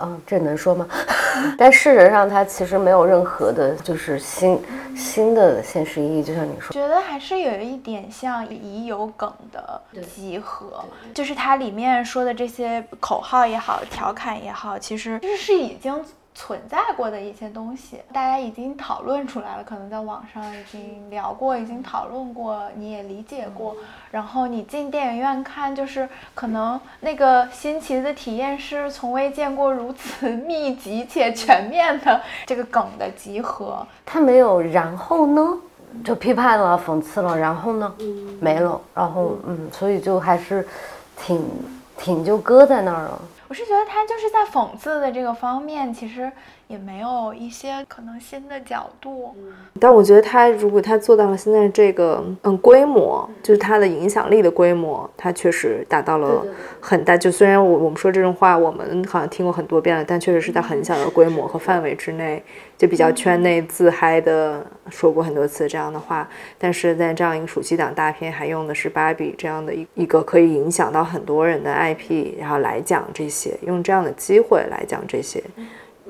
嗯，这能说吗？但事实上，它其实没有任何的，就是新新的现实意义，就像你说。觉得还是有一点像已有梗的集合，就是它里面说的这些口号也好，调侃也好，其实这是已经存在过的一些东西，大家已经讨论出来了，可能在网上已经聊过，已经讨论过，你也理解过。然后你进电影院看，就是可能那个新奇的体验是从未见过如此密集且全面的这个梗的集合。它没有然后呢，就批判了、讽刺了，然后呢，没了，然后嗯，所以就还是挺挺就搁在那儿了。我是觉得他就是在讽刺的这个方面，其实也没有一些可能新的角度。但我觉得他如果他做到了现在这个嗯规模，就是他的影响力的规模，他确实达到了很大。就虽然我我们说这种话，我们好像听过很多遍了，但确实是在很小的规模和范围之内，就比较圈内自嗨的说过很多次这样的话。但是在这样一个暑期档大片，还用的是芭比这样的一一个可以影响到很多人的 IP，然后来讲这些，用这样的机会来讲这些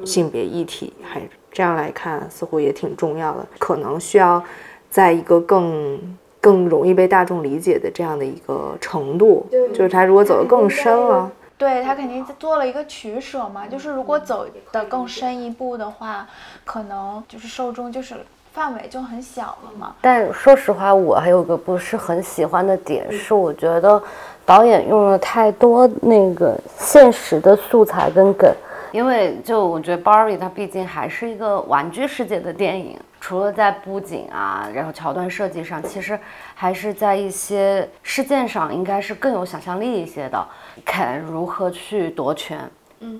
性别议题，还这样来看，似乎也挺重要的。可能需要在一个更更容易被大众理解的这样的一个程度，就是他如果走得更深了。对他肯定做了一个取舍嘛，就是如果走得更深一步的话，可能就是受众就是范围就很小了嘛。但说实话，我还有个不是很喜欢的点是，我觉得导演用了太多那个现实的素材跟梗。因为就我觉得 Barbie 它毕竟还是一个玩具世界的电影，除了在布景啊，然后桥段设计上，其实还是在一些事件上应该是更有想象力一些的。肯如何去夺权，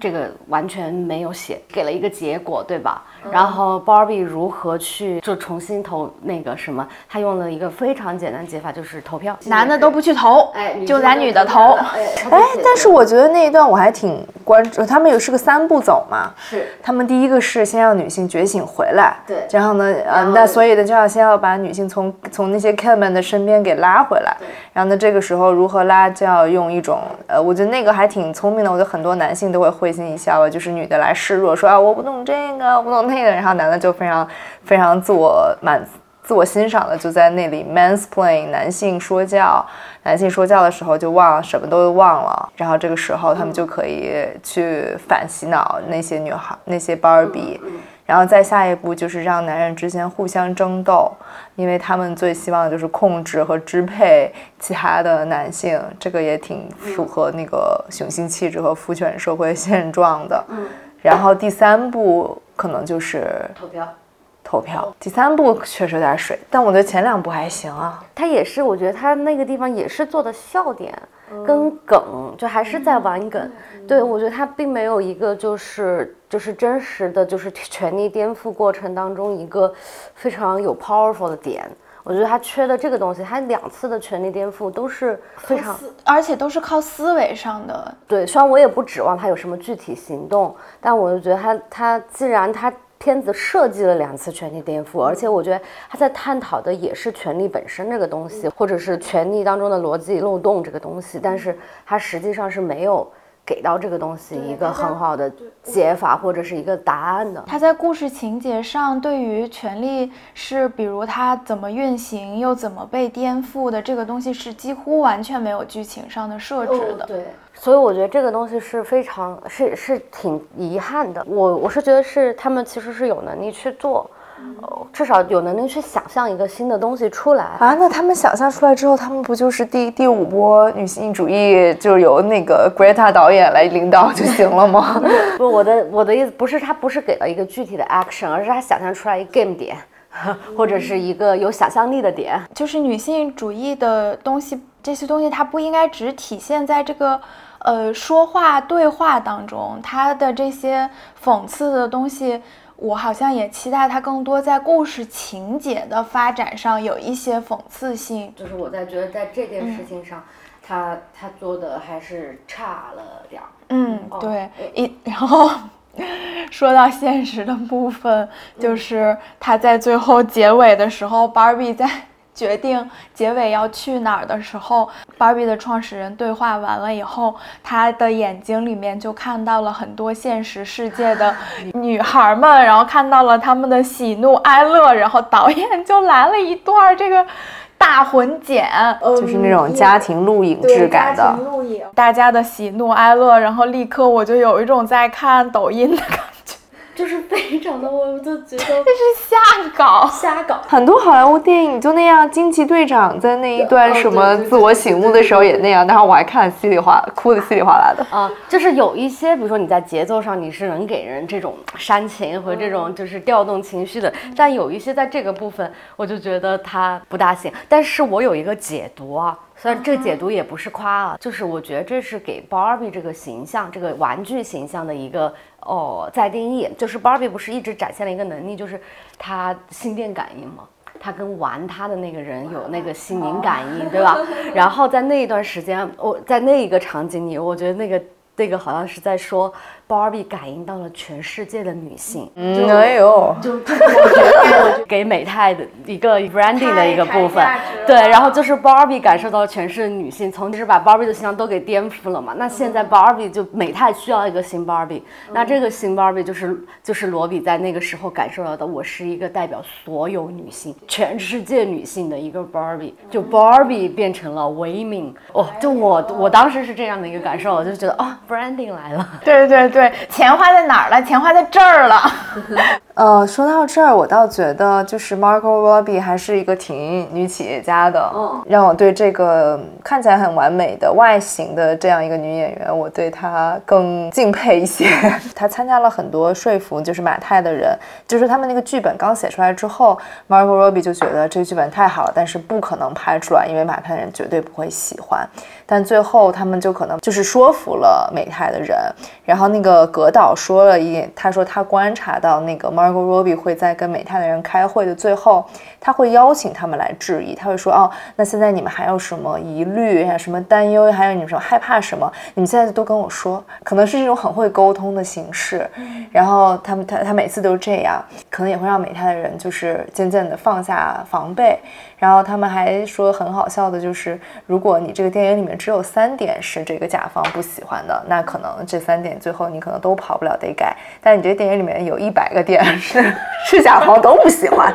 这个完全没有写，给了一个结果，对吧？然后 Barbie 如何去就重新投那个什么，他用了一个非常简单解法，就是投票，男的都不去投，哎，就咱女的投。哎，哎，但是我觉得那一段我还挺关注，他们有是个三步走嘛，是。他们第一个是先让女性觉醒回来，对然后呢，呃，那所以呢就要先要把女性从从那些 Ken 们的身边给拉回来，然后呢，这个时候如何拉就要用一种，呃，我觉得那个还挺聪明的，我觉得很多男性都会会心一笑吧，就是女的来示弱，说啊我不懂这个，我不懂那个，然后男的就非常非常自我满。自我欣赏的就在那里 mansplain 男性说教，男性说教的时候就忘了什么都忘了，然后这个时候他们就可以去反洗脑那些女孩，那些 Barbie，然后再下一步就是让男人之间互相争斗，因为他们最希望的就是控制和支配其他的男性，这个也挺符合那个雄性气质和父权社会现状的。然后第三步可能就是投票。投票，第三步确实有点水，但我觉得前两部还行啊。他也是，我觉得他那个地方也是做的笑点跟梗，就还是在玩梗。对我觉得他并没有一个就是就是真实的就是权力颠覆过程当中一个非常有 powerful 的点。我觉得他缺的这个东西，他两次的权力颠覆都是非常而且都是靠思维上的。对。虽然我也不指望他有什么具体行动，但我就觉得他他既然他片子设计了两次权力颠覆，而且我觉得他在探讨的也是权力本身这个东西，或者是权力当中的逻辑漏洞这个东西，但是他实际上是没有给到这个东西一个很好的解法或者是一个答案的。他在故事情节上对于权力是，比如他怎么运行，又怎么被颠覆的这个东西是几乎完全没有剧情上的设置的。对，所以我觉得这个东西是非常是是挺遗憾的。我我是觉得是他们其实是有能力去做，呃至少有能力去想象一个新的东西出来。啊，那他们想象出来之后，他们不就是第第五波女性主义，就是由那个 Greta 导演来领导就行了吗？不，我的我的意思不是他不是给了一个具体的 action，而是他想象出来一个 game 点，或者是一个有想象力的点。就是女性主义的东西，这些东西它不应该只体现在这个呃说话对话当中，它的这些讽刺的东西，我好像也期待它更多在故事情节的发展上有一些讽刺性。就是我在觉得在这件事情上，他他做的还是差了点儿。嗯，哦对，一 然后说到现实的部分，就是他在最后结尾的时候，Barbie 在决定结尾要去哪儿的时候，Barbie 的创始人对话完了以后，他的眼睛里面就看到了很多现实世界的女孩们，然后看到了他们的喜怒哀乐，然后导演就来了一段儿这个大混剪，就是那种家庭录影质感的。录影，大家的喜怒哀乐，然后立刻我就有一种在看抖音的感觉，就是非常的，我就觉得这是瞎搞。瞎搞。很多好莱坞电影就那样，惊奇队长在那一段哦什么自我醒悟的时候也那样，然后我还看稀里哗，哭的稀里哗啦的。啊，就是有一些，比如说你在节奏上你是能给人这种煽情和这种就是调动情绪的，但有一些在这个部分，我就觉得它不大行。但是我有一个解读啊，虽然这解读也不是夸啊，就是我觉得这是给 Barbie 这个形象、这个玩具形象的一个哦在定义，就是 Barbie 不是一直展现了一个能力，就是她心电感应吗？他跟玩他的那个人有那个心灵感应，对吧？然后在那一段时间，我在那一个场景里，我觉得那个那个好像是在说 Barbie 感应到了全世界的女性，嗯，哎呦，就这是我觉得给美泰的一个 branding 的一个部分对，然后就是 Barbie 感受到全是女性，从就是把 Barbie 的形象都给颠覆了嘛。那现在 Barbie 就美泰需要一个新 Barbie，那这个新 Barbie 就是就是罗比在那个时候感受到的，我是一个代表所有女性、全世界女性的一个 Barbie，就 Barbie 变成了 women，哦，就我我当时是这样的一个感受，我就觉得啊、branding 来了。对对对，对钱花在哪儿了？钱花在这儿了。呃，说到这儿，我倒觉得就是 Margot Robbie 还是一个挺女企业家的，嗯让我对这个看起来很完美的外形的这样一个女演员，我对她更敬佩一些。她参加了很多说服就是马太的人，就是他们那个剧本刚写出来之后，Margot Robbie 就觉得这个剧本太好了，但是不可能拍出来，因为马太人绝对不会喜欢。但最后他们就可能就是说服了美泰的人，然后那个葛导说了一点，他说他观察到那个 Margot Robbie 会在跟美泰的人开会的最后，他会邀请他们来质疑，他会说哦，那现在你们还有什么疑虑，还有什么担忧，还有你们什么害怕什么，你们现在都跟我说，可能是这种很会沟通的形式。然后他们他他每次都这样，可能也会让美泰的人就是渐渐的放下防备。然后他们还说很好笑的，就是如果你这个电影里面只有三点是这个甲方不喜欢的，那可能这三点最后你可能都跑不了得改。但你这电影里面有一百个点是 是甲方都不喜欢，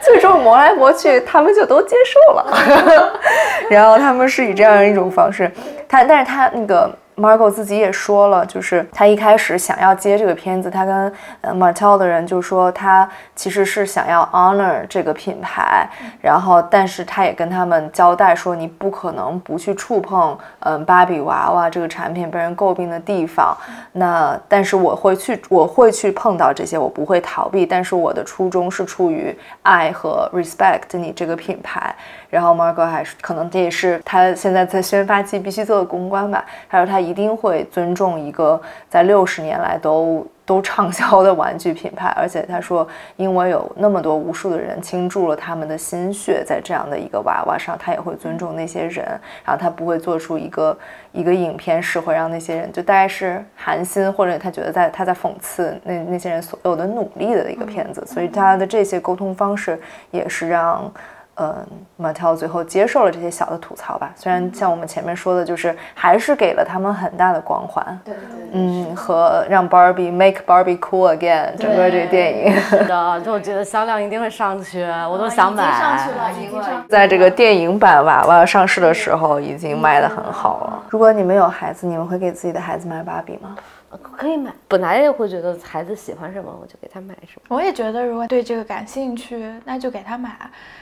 最终磨来磨去，他们就都接受了。然后他们是以这样一种方式，他但是他那个 Margot 自己也说了，就是他一开始想要接这个片子，他跟呃 martel 的人就说他其实是想要 honor 这个品牌，然后但是他也跟他们交代说，你不可能不去触碰嗯芭比娃娃这个产品被人诟病的地方。那但是我会去，我会去碰到这些，我不会逃避。但是我的初衷是出于爱和 respect 你这个品牌。然后 Margot 还是可能这也是他现在在宣发期必须做的公关吧。他说他一定会尊重一个在六十年来都都畅销的玩具品牌，而且他说，因为有那么多无数的人倾注了他们的心血在这样的一个娃娃上，他也会尊重那些人，然后他不会做出一个一个影片是会让那些人就大概是寒心，或者他觉得在他在讽刺那那些人所有的努力的一个片子，所以他的这些沟通方式也是让。嗯，Mattel 最后接受了这些小的吐槽吧。虽然像我们前面说的，就是还是给了他们很大的光环。对对嗯，和让 Barbie make Barbie cool again 整个这个电影，是的，就我觉得销量一定会上去，我都想买。已经上在这个电影版娃娃上市的时候已经卖得很好了。如果你们有孩子，你们会给自己的孩子买芭比吗？可以买，本来也会觉得孩子喜欢什么，我就给他买什么。我也觉得，如果对这个感兴趣，那就给他买。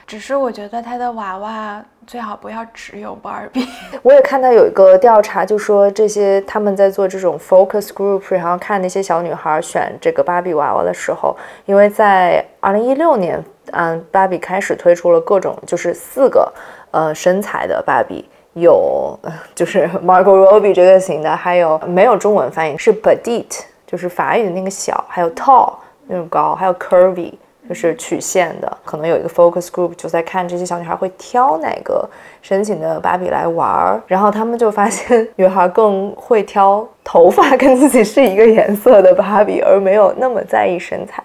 只是我觉得他的娃娃最好不要只有芭比。我也看到有一个调查，就说这些他们在做这种 focus group，然后看那些小女孩选这个芭比娃娃的时候，因为在二零一六年，嗯，芭比开始推出了各种就是四个呃身材的芭比。有 就是 Margot Robbie 这个型的，还有没有中文翻译是 petite，就是法语的那个小，还有 tall 那种高，还有 curvy 就是曲线的。可能有一个 focus group 就在看这些小女孩会挑哪个身形的芭比来玩儿，然后他们就发现女孩更会挑头发跟自己是一个颜色的芭比，而没有那么在意身材。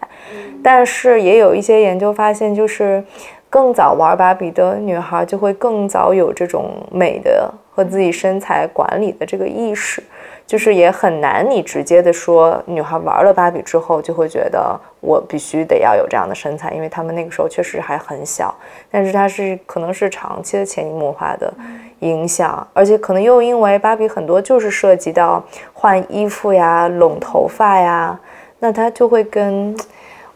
但是也有一些研究发现，就是更早玩芭比的女孩就会更早有这种美的和自己身材管理的这个意识，就是也很难你直接的说女孩玩了芭比之后就会觉得我必须得要有这样的身材，因为她们那个时候确实还很小，但是它是可能是长期的潜移默化的影响，而且可能又因为芭比很多就是涉及到换衣服呀、拢头发呀，那它就会跟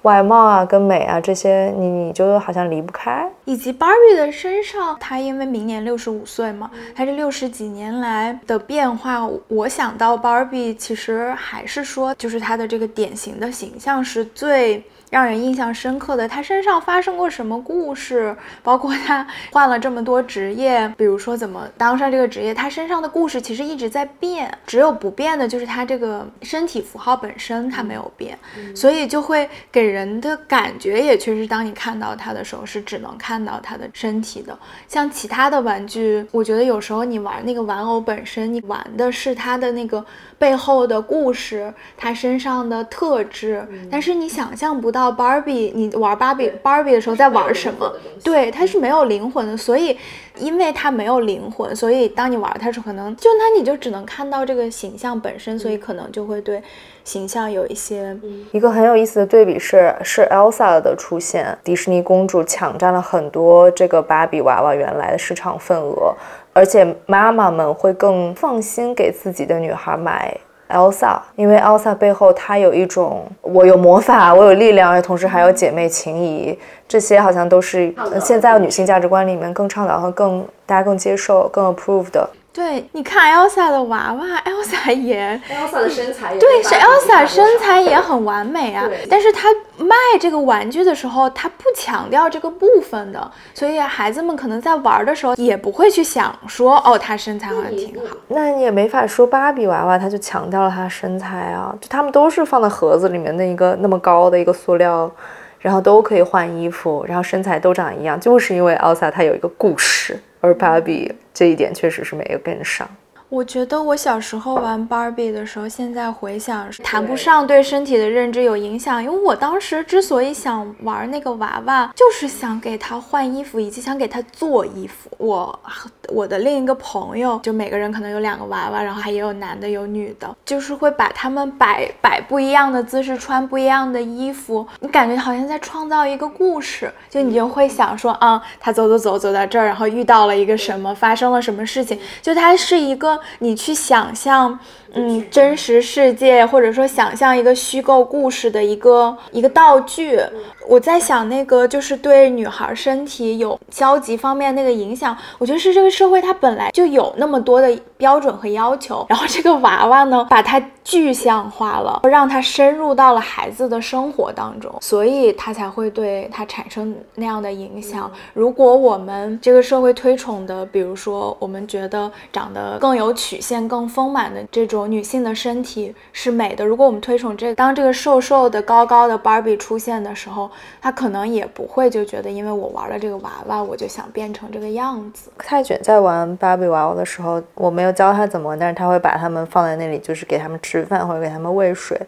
外貌啊、跟美啊这些，你你就好像离不开。以及 Barbie 的身上，她因为明年六十五岁嘛，她这六十几年来的变化，我想到 Barbie 其实还是说，就是她的这个典型的形象是最。让人印象深刻的，他身上发生过什么故事？包括他换了这么多职业，比如说怎么当上这个职业，他身上的故事其实一直在变，只有不变的就是他这个身体符号本身它没有变，所以就会给人的感觉也确实，当你看到他的时候是只能看到他的身体的。像其他的玩具，我觉得有时候你玩那个玩偶本身，你玩的是他的那个背后的故事，他身上的特质，但是你想象不到 Barbie，你玩芭比 Barbie 的时候在玩什么？对，它是没有灵魂的，所以因为它没有灵魂，所以当你玩它时，可能就那你就只能看到这个形象本身，所以可能就会对形象有一些一个很有意思的对比是，是 Elsa 的出现，迪士尼公主抢占了很多这个芭比娃娃原来的市场份额，而且妈妈们会更放心给自己的女孩买 Elsa，因为 Elsa 背后她有一种我有魔法，我有力量，而同时还有姐妹情谊，这些好像都是呃现在女性价值观里面更倡导和更大家更接受、更 approve 的。对，你看 Elsa 的娃娃，Elsa 也 Elsa 的身材也对，是 Elsa 身材也很完美啊，但是她卖这个玩具的时候，她不强调这个部分的，所以孩子们可能在玩的时候也不会去想说，哦，她身材好像挺好。那你也没法说芭比娃娃，它就强调了她身材啊，就他们都是放在盒子里面的一个那么高的一个塑料，然后都可以换衣服，然后身材都长一样，就是因为 Elsa 她有一个故事，而芭比这一点确实是没有跟上。我觉得我小时候玩 Barbie 的时候，现在回想谈不上对身体的认知有影响，因为我当时之所以想玩那个娃娃，就是想给她换衣服，以及想给她做衣服。我和我的另一个朋友，就每个人可能有两个娃娃，然后还也有男的有女的，就是会把他们摆摆不一样的姿势，穿不一样的衣服，你感觉好像在创造一个故事，就你就会想说，啊、他走走走走到这儿，然后遇到了一个什么，发生了什么事情，就它是一个个你去想象，嗯，真实世界或者说想象一个虚构故事的一个一个道具。我在想那个就是对女孩身体有消极方面那个影响，我觉得是这个社会它本来就有那么多的标准和要求，然后这个娃娃呢把它具象化了，让它深入到了孩子的生活当中，所以它才会对它产生那样的影响。如果我们这个社会推崇的，比如说我们觉得长得更有曲线、更丰满的这种女性的身体是美的，如果我们推崇这个，当这个瘦瘦的、高高的 Barbie 出现的时候，她可能也不会就觉得，因为我玩了这个娃娃，我就想变成这个样子。泰卷在玩芭比娃娃的时候，我没有教他怎么玩，但是他会把他们放在那里，就是给他们吃饭或者给他们喂水。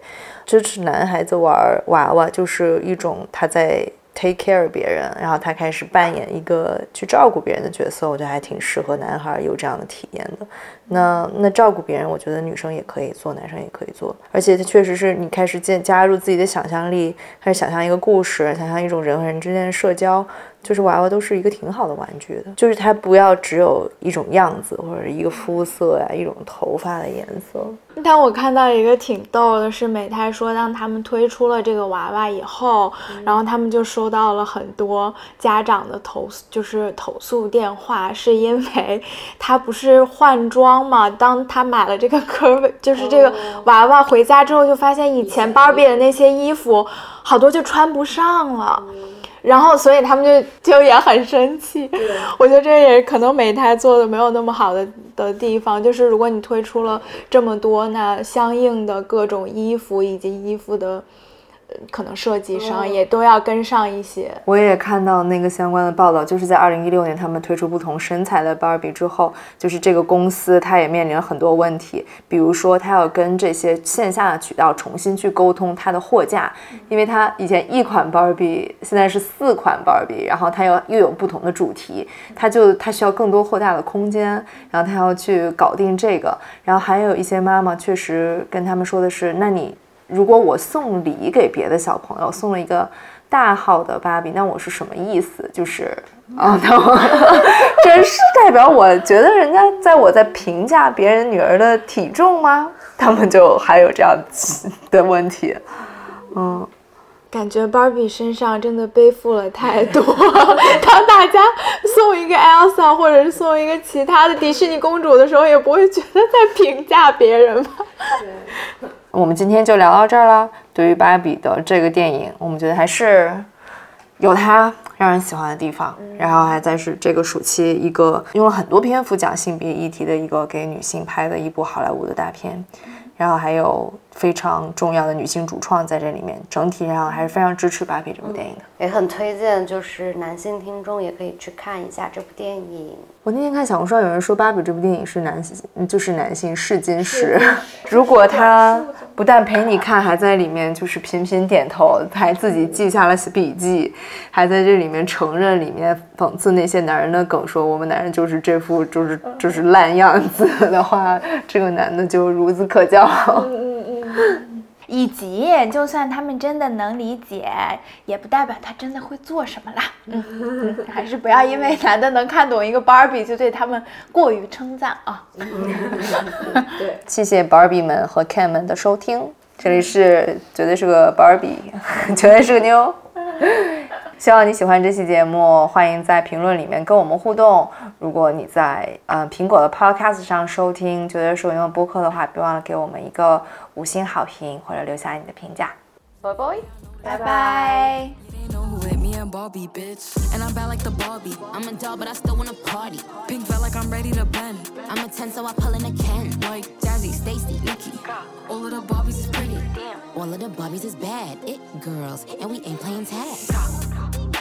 支持男孩子玩娃娃，就是一种他在 take care 别人，然后他开始扮演一个去照顾别人的角色，我觉得还挺适合男孩有这样的体验的。那那照顾别人，我觉得女生也可以做，男生也可以做，而且他确实是你开始建加入自己的想象力，开始想象一个故事，想象一种人和人之间的社交，就是娃娃都是一个挺好的玩具的，就是它不要只有一种样子或者一个肤色呀，一种头发的颜色。但我看到一个挺逗的是，美泰说，当他们推出了这个娃娃以后，然后他们就收到了很多家长的投诉，就是投诉电话，是因为 他不是换装嘛？当他买了这个科，就是这个娃娃回家之后，就发现以前芭比的那些衣服好多就穿不上了。然后，所以他们就就也很生气。我觉得这也可能美泰做的没有那么好的的地方，就是如果你推出了这么多，那相应的各种衣服以及衣服的。呃可能设计上也都要跟上一些。我也看到那个相关的报道，就是在二零一六年他们推出不同身材的芭比之后，就是这个公司它也面临了很多问题，比如说它要跟这些线下的渠道重新去沟通它的货架，因为它以前一款芭比，现在是四款芭比，然后它又又有不同的主题，它就它需要更多货架的空间，然后它要去搞定这个，然后还有一些妈妈确实跟他们说的是，那你。如果我送礼给别的小朋友，送了一个大号的芭比，那我是什么意思？就是啊，那我这是代表我觉得人家在我在评价别人女儿的体重吗？他们就还有这样的问题，嗯。感觉芭比身上真的背负了太多。当大家送一个 Elsa 或者是送一个其他的迪士尼公主的时候，也不会觉得在评价别人吧？我们今天就聊到这儿了。对于芭比的这个电影，我们觉得还是有它让人喜欢的地方，然后还在是这个暑期一个用了很多篇幅讲性别议题的一个给女性拍的一部好莱坞的大片，然后还有非常重要的女性主创在这里面，整体上还是非常支持芭比这部电影的。也很推荐，就是男性听众也可以去看一下这部电影。我那天看小红书上有人说，《芭比》这部电影是男性，就是男性试金石。如果他不但陪你看，还在里面就是频频点头，还自己记下了笔记，还在这里面承认里面讽刺那些男人的梗，说我们男人就是这副就是就是烂样子的话，这个男的就孺子可教。以及，就算他们真的能理解，也不代表他真的会做什么啦。嗯，还是不要因为男的能看懂一个 Barbie，就对他们过于称赞啊。对，谢谢 Barbie 们和 Ken 们的收听，这里是绝对是个 Barbie，绝对是个妞。希望你喜欢这期节目，欢迎在评论里面跟我们互动。如果你在呃苹果的 Podcast 上收听觉得是我用的播客的话，别忘了给我们一个五星好评或者留下你的评价。拜拜。拜拜。They know who hit and Barbie, bitch. And I'm bad like the Barbie. I'm a doll, but I still wanna party. Pink felt like I'm ready to bend. I'm a 10, so I pull in a Ken. Like Jazzy, Stacy, Nikki. All of the Barbies is pretty. All of the Barbies is bad. It girls, and we ain't playing tag.